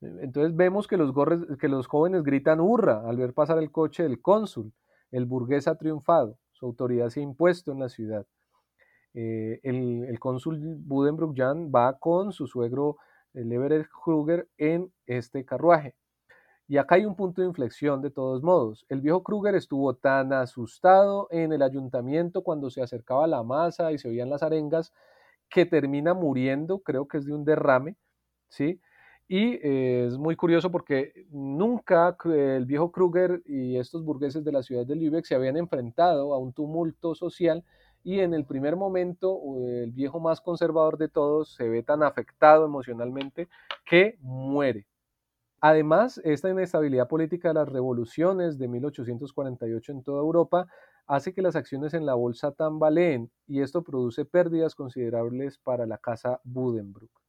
Entonces vemos que los, que los jóvenes gritan hurra al ver pasar el coche del cónsul. El burgués ha triunfado su autoridad se ha impuesto en la ciudad. Eh, el, cónsul Budenbrook Jan va con su suegro el Everett Kruger en este carruaje. Y acá hay un punto de inflexión de todos modos. El viejo Kruger estuvo tan asustado en el ayuntamiento cuando se acercaba la masa y se oían las arengas que termina muriendo, creo que es de un derrame, ¿sí? Y eh, es muy curioso porque nunca el viejo Kruger y estos burgueses de la ciudad de Lübeck se habían enfrentado a un tumulto social y en el primer momento el viejo más conservador de todos se ve tan afectado emocionalmente que muere. Además, esta inestabilidad política de las revoluciones de 1848 en toda Europa hace que las acciones en la bolsa tambaleen y esto produce pérdidas considerables para la casa Budenbrook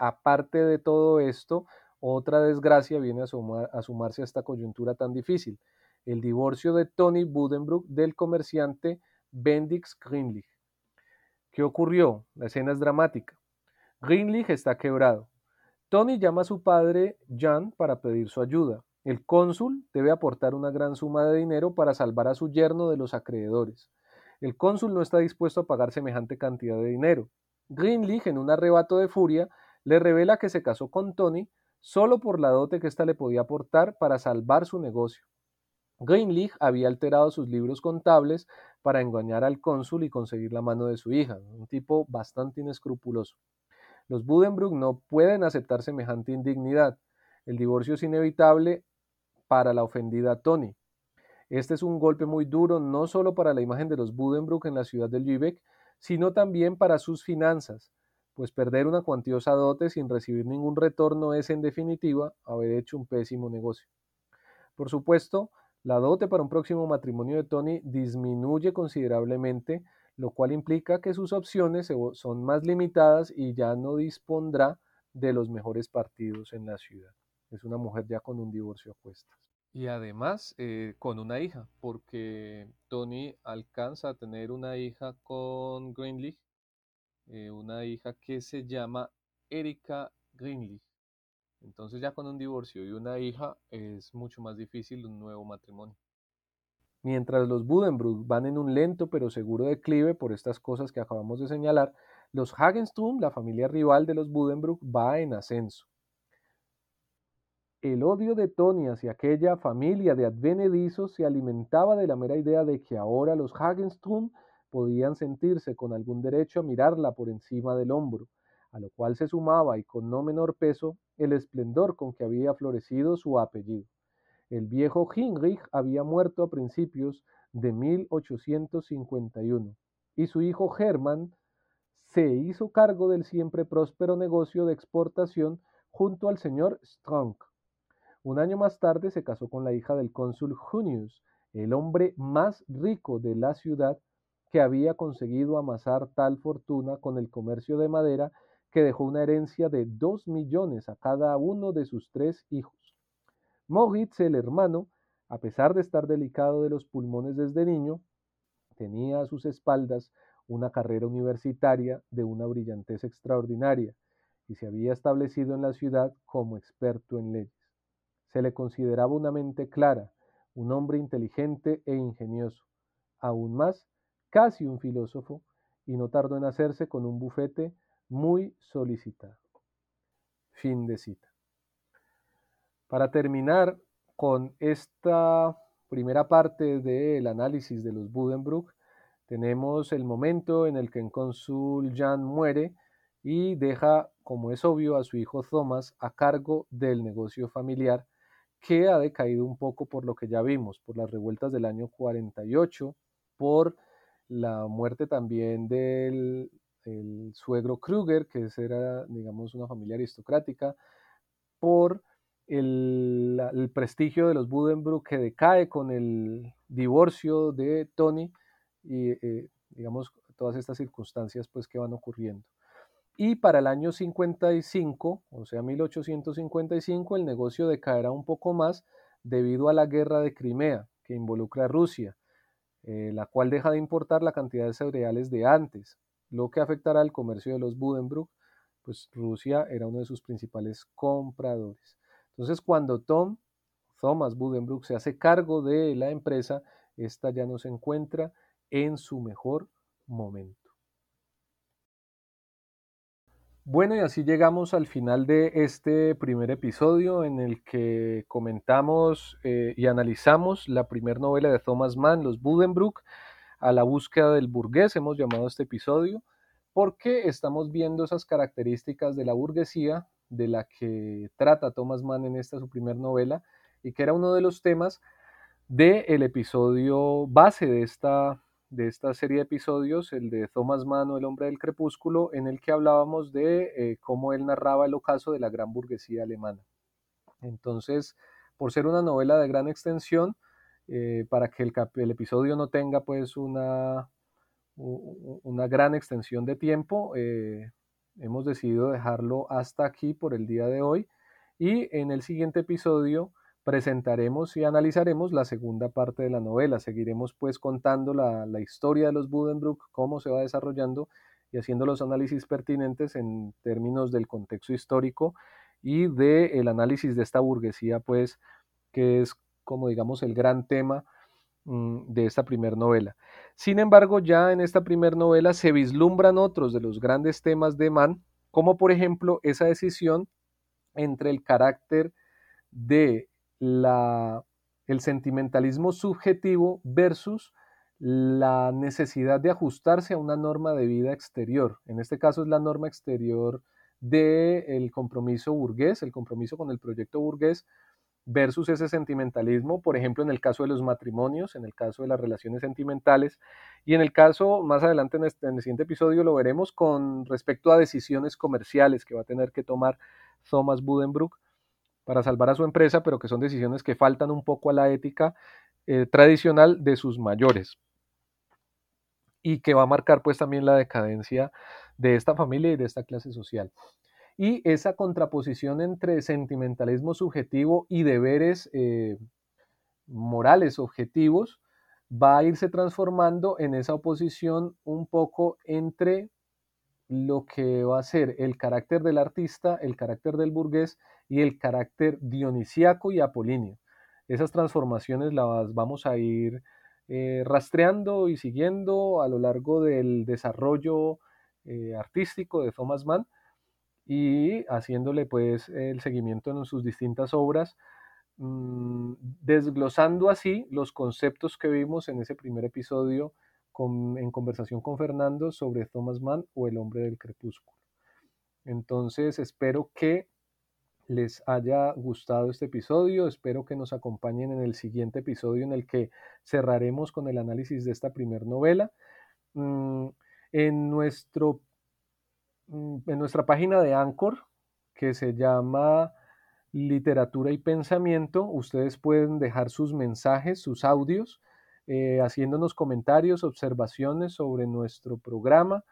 aparte de todo esto, otra desgracia viene a, sumarse a esta coyuntura tan difícil, el divorcio de Tony Budenbrook del comerciante Bendix Greenlich. ¿Qué ocurrió? La escena es dramática. Greenlich está quebrado. Tony llama a su padre Jan para pedir su ayuda. El cónsul debe aportar una gran suma de dinero para salvar a su yerno de los acreedores. El cónsul no está dispuesto a pagar semejante cantidad de dinero. Greenlich, en un arrebato de furia, le revela que se casó con Tony solo por la dote que ésta le podía aportar para salvar su negocio. Greenlich había alterado sus libros contables para engañar al cónsul y conseguir la mano de su hija, un tipo bastante inescrupuloso. Los Budenbrook no pueden aceptar semejante indignidad. El divorcio es inevitable para la ofendida Tony. Este es un golpe muy duro no solo para la imagen de los Budenbrook en la ciudad de Lübeck, sino también para sus finanzas, pues perder una cuantiosa dote sin recibir ningún retorno es en definitiva haber hecho un pésimo negocio. Por supuesto, la dote para un próximo matrimonio de Tony disminuye considerablemente, lo cual implica que sus opciones son más limitadas y ya no dispondrá de los mejores partidos en la ciudad. Es una mujer ya con un divorcio a cuestas. Y además eh, con una hija, porque Tony alcanza a tener una hija con Greenleaf eh, una hija que se llama Erika Greenleaf. Entonces ya con un divorcio y una hija es mucho más difícil un nuevo matrimonio. Mientras los Budenbrook van en un lento pero seguro declive por estas cosas que acabamos de señalar, los Hagenstrom, la familia rival de los Budenbrook, va en ascenso. El odio de Tony hacia aquella familia de advenedizos se alimentaba de la mera idea de que ahora los Hagenstrom podían sentirse con algún derecho a mirarla por encima del hombro, a lo cual se sumaba y con no menor peso el esplendor con que había florecido su apellido. El viejo Heinrich había muerto a principios de 1851 y su hijo Hermann se hizo cargo del siempre próspero negocio de exportación junto al señor Strong. Un año más tarde se casó con la hija del cónsul Junius, el hombre más rico de la ciudad que había conseguido amasar tal fortuna con el comercio de madera que dejó una herencia de dos millones a cada uno de sus tres hijos. Moritz, el hermano, a pesar de estar delicado de los pulmones desde niño, tenía a sus espaldas una carrera universitaria de una brillantez extraordinaria y se había establecido en la ciudad como experto en leyes. Se le consideraba una mente clara, un hombre inteligente e ingenioso, aún más, casi un filósofo, y no tardó en hacerse con un bufete muy solicitado. Fin de cita. Para terminar con esta primera parte del análisis de los Budenbrook, tenemos el momento en el que en cónsul Jan muere y deja, como es obvio, a su hijo Thomas a cargo del negocio familiar que ha decaído un poco por lo que ya vimos, por las revueltas del año 48, por la muerte también del suegro Kruger, que era, digamos, una familia aristocrática, por el, prestigio de los Budenbrook que decae con el divorcio de Tony y, eh, digamos, todas estas circunstancias pues que van ocurriendo. Y para el año 55, o sea, 1855, el negocio decaerá un poco más debido a la guerra de Crimea, que involucra a Rusia, eh, la cual deja de importar la cantidad de cereales de antes, lo que afectará al comercio de los Budenbrook, pues Rusia era uno de sus principales compradores. Entonces, cuando Tom, Thomas Budenbrook, se hace cargo de la empresa, esta ya no se encuentra en su mejor momento. Bueno, y así llegamos al final de este primer episodio en el que comentamos eh, y analizamos la primera novela de Thomas Mann, Los Budenbrook, a la búsqueda del burgués, hemos llamado este episodio, porque estamos viendo esas características de la burguesía de la que trata Thomas Mann en esta su primera novela y que era uno de los temas del episodio base de esta de esta serie de episodios, el de Thomas Mann o El hombre del crepúsculo, en el que hablábamos de eh, cómo él narraba el ocaso de la gran burguesía alemana. Entonces, por ser una novela de gran extensión, eh, para que el, episodio no tenga pues una, una gran extensión de tiempo, eh, hemos decidido dejarlo hasta aquí por el día de hoy y en el siguiente episodio presentaremos y analizaremos la segunda parte de la novela. Seguiremos pues contando la, historia de los Budenbrook, cómo se va desarrollando y haciendo los análisis pertinentes en términos del contexto histórico y del el análisis de esta burguesía pues que es como digamos el gran tema mm, de esta primera novela. Sin embargo, ya en esta primera novela se vislumbran otros de los grandes temas de Mann, como por ejemplo esa decisión entre el carácter de la, el sentimentalismo subjetivo versus la necesidad de ajustarse a una norma de vida exterior. En este caso es la norma exterior del compromiso burgués, el compromiso con el proyecto burgués versus ese sentimentalismo, por ejemplo, en el caso de los matrimonios, en el caso de las relaciones sentimentales, y en el caso, más adelante en, este, el siguiente episodio lo veremos con respecto a decisiones comerciales que va a tener que tomar Thomas Budenbrook para salvar a su empresa, pero que son decisiones que faltan un poco a la ética eh, tradicional de sus mayores y que va a marcar pues también la decadencia de esta familia y de esta clase social. Y esa contraposición entre sentimentalismo subjetivo y deberes eh, morales objetivos va a irse transformando en esa oposición un poco entre lo que va a ser el carácter del artista, el carácter del burgués y el carácter dionisíaco y apolíneo. Esas transformaciones las vamos a ir eh, rastreando y siguiendo a lo largo del desarrollo eh, artístico de Thomas Mann y haciéndole pues el seguimiento en sus distintas obras, mm, desglosando así los conceptos que vimos en ese primer episodio en conversación con Fernando sobre Thomas Mann o El hombre del crepúsculo. Entonces espero que les haya gustado este episodio, espero que nos acompañen en el siguiente episodio en el que cerraremos con el análisis de esta primera novela. Mm, en, nuestro, en nuestra página de Anchor, que se llama Literatura y Pensamiento, ustedes pueden dejar sus mensajes, sus audios eh, haciéndonos comentarios, observaciones sobre nuestro programa.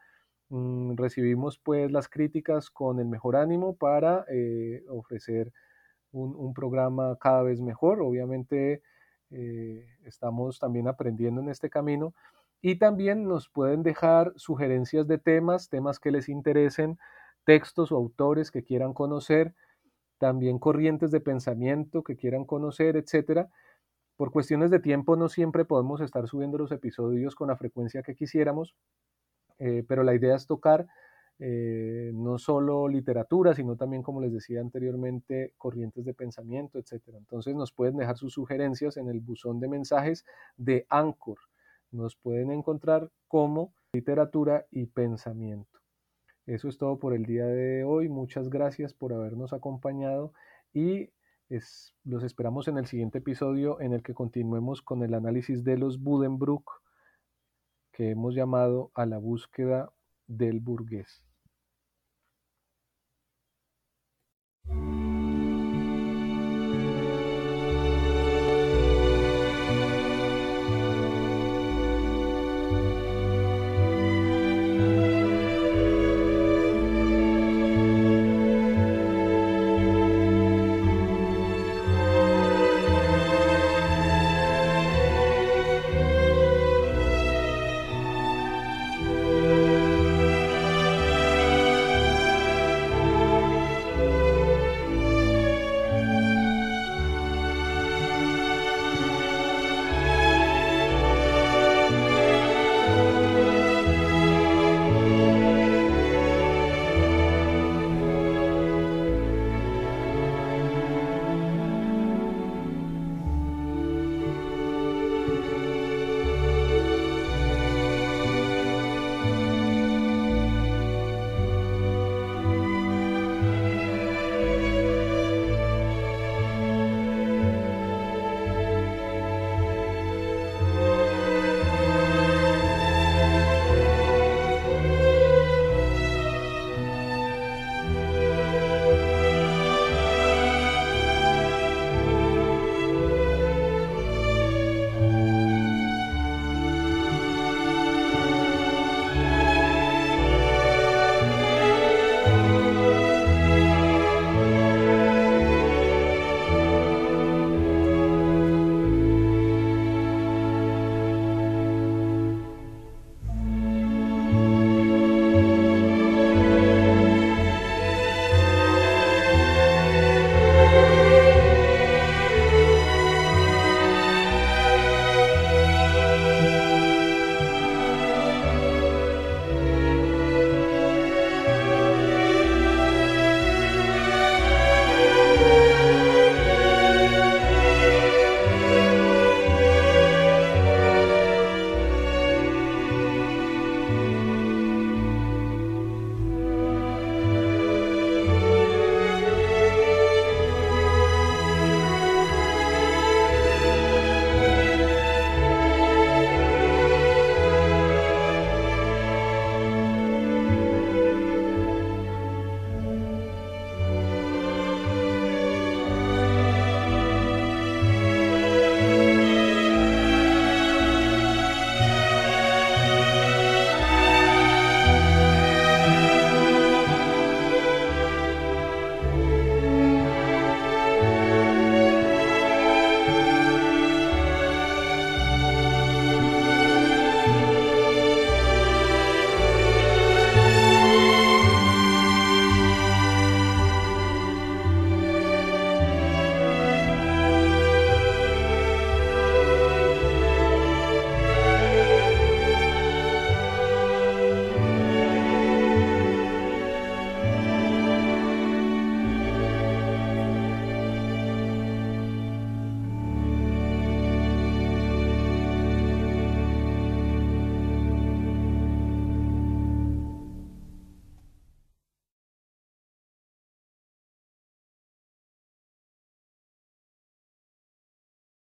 Mm, recibimos pues las críticas con el mejor ánimo para eh, ofrecer un, programa cada vez mejor. Obviamente eh, estamos también aprendiendo en este camino y también nos pueden dejar sugerencias de temas, temas que les interesen, textos o autores que quieran conocer, también corrientes de pensamiento que quieran conocer, etcétera. Por cuestiones de tiempo no siempre podemos estar subiendo los episodios con la frecuencia que quisiéramos, eh, pero la idea es tocar eh, no solo literatura, sino también, como les decía anteriormente, corrientes de pensamiento, etc. Entonces nos pueden dejar sus sugerencias en el buzón de mensajes de Anchor. Nos pueden encontrar como literatura y pensamiento. Eso es todo por el día de hoy. Muchas gracias por habernos acompañado y los esperamos en el siguiente episodio en el que continuemos con el análisis de los Budenbrook que hemos llamado a la búsqueda del burgués.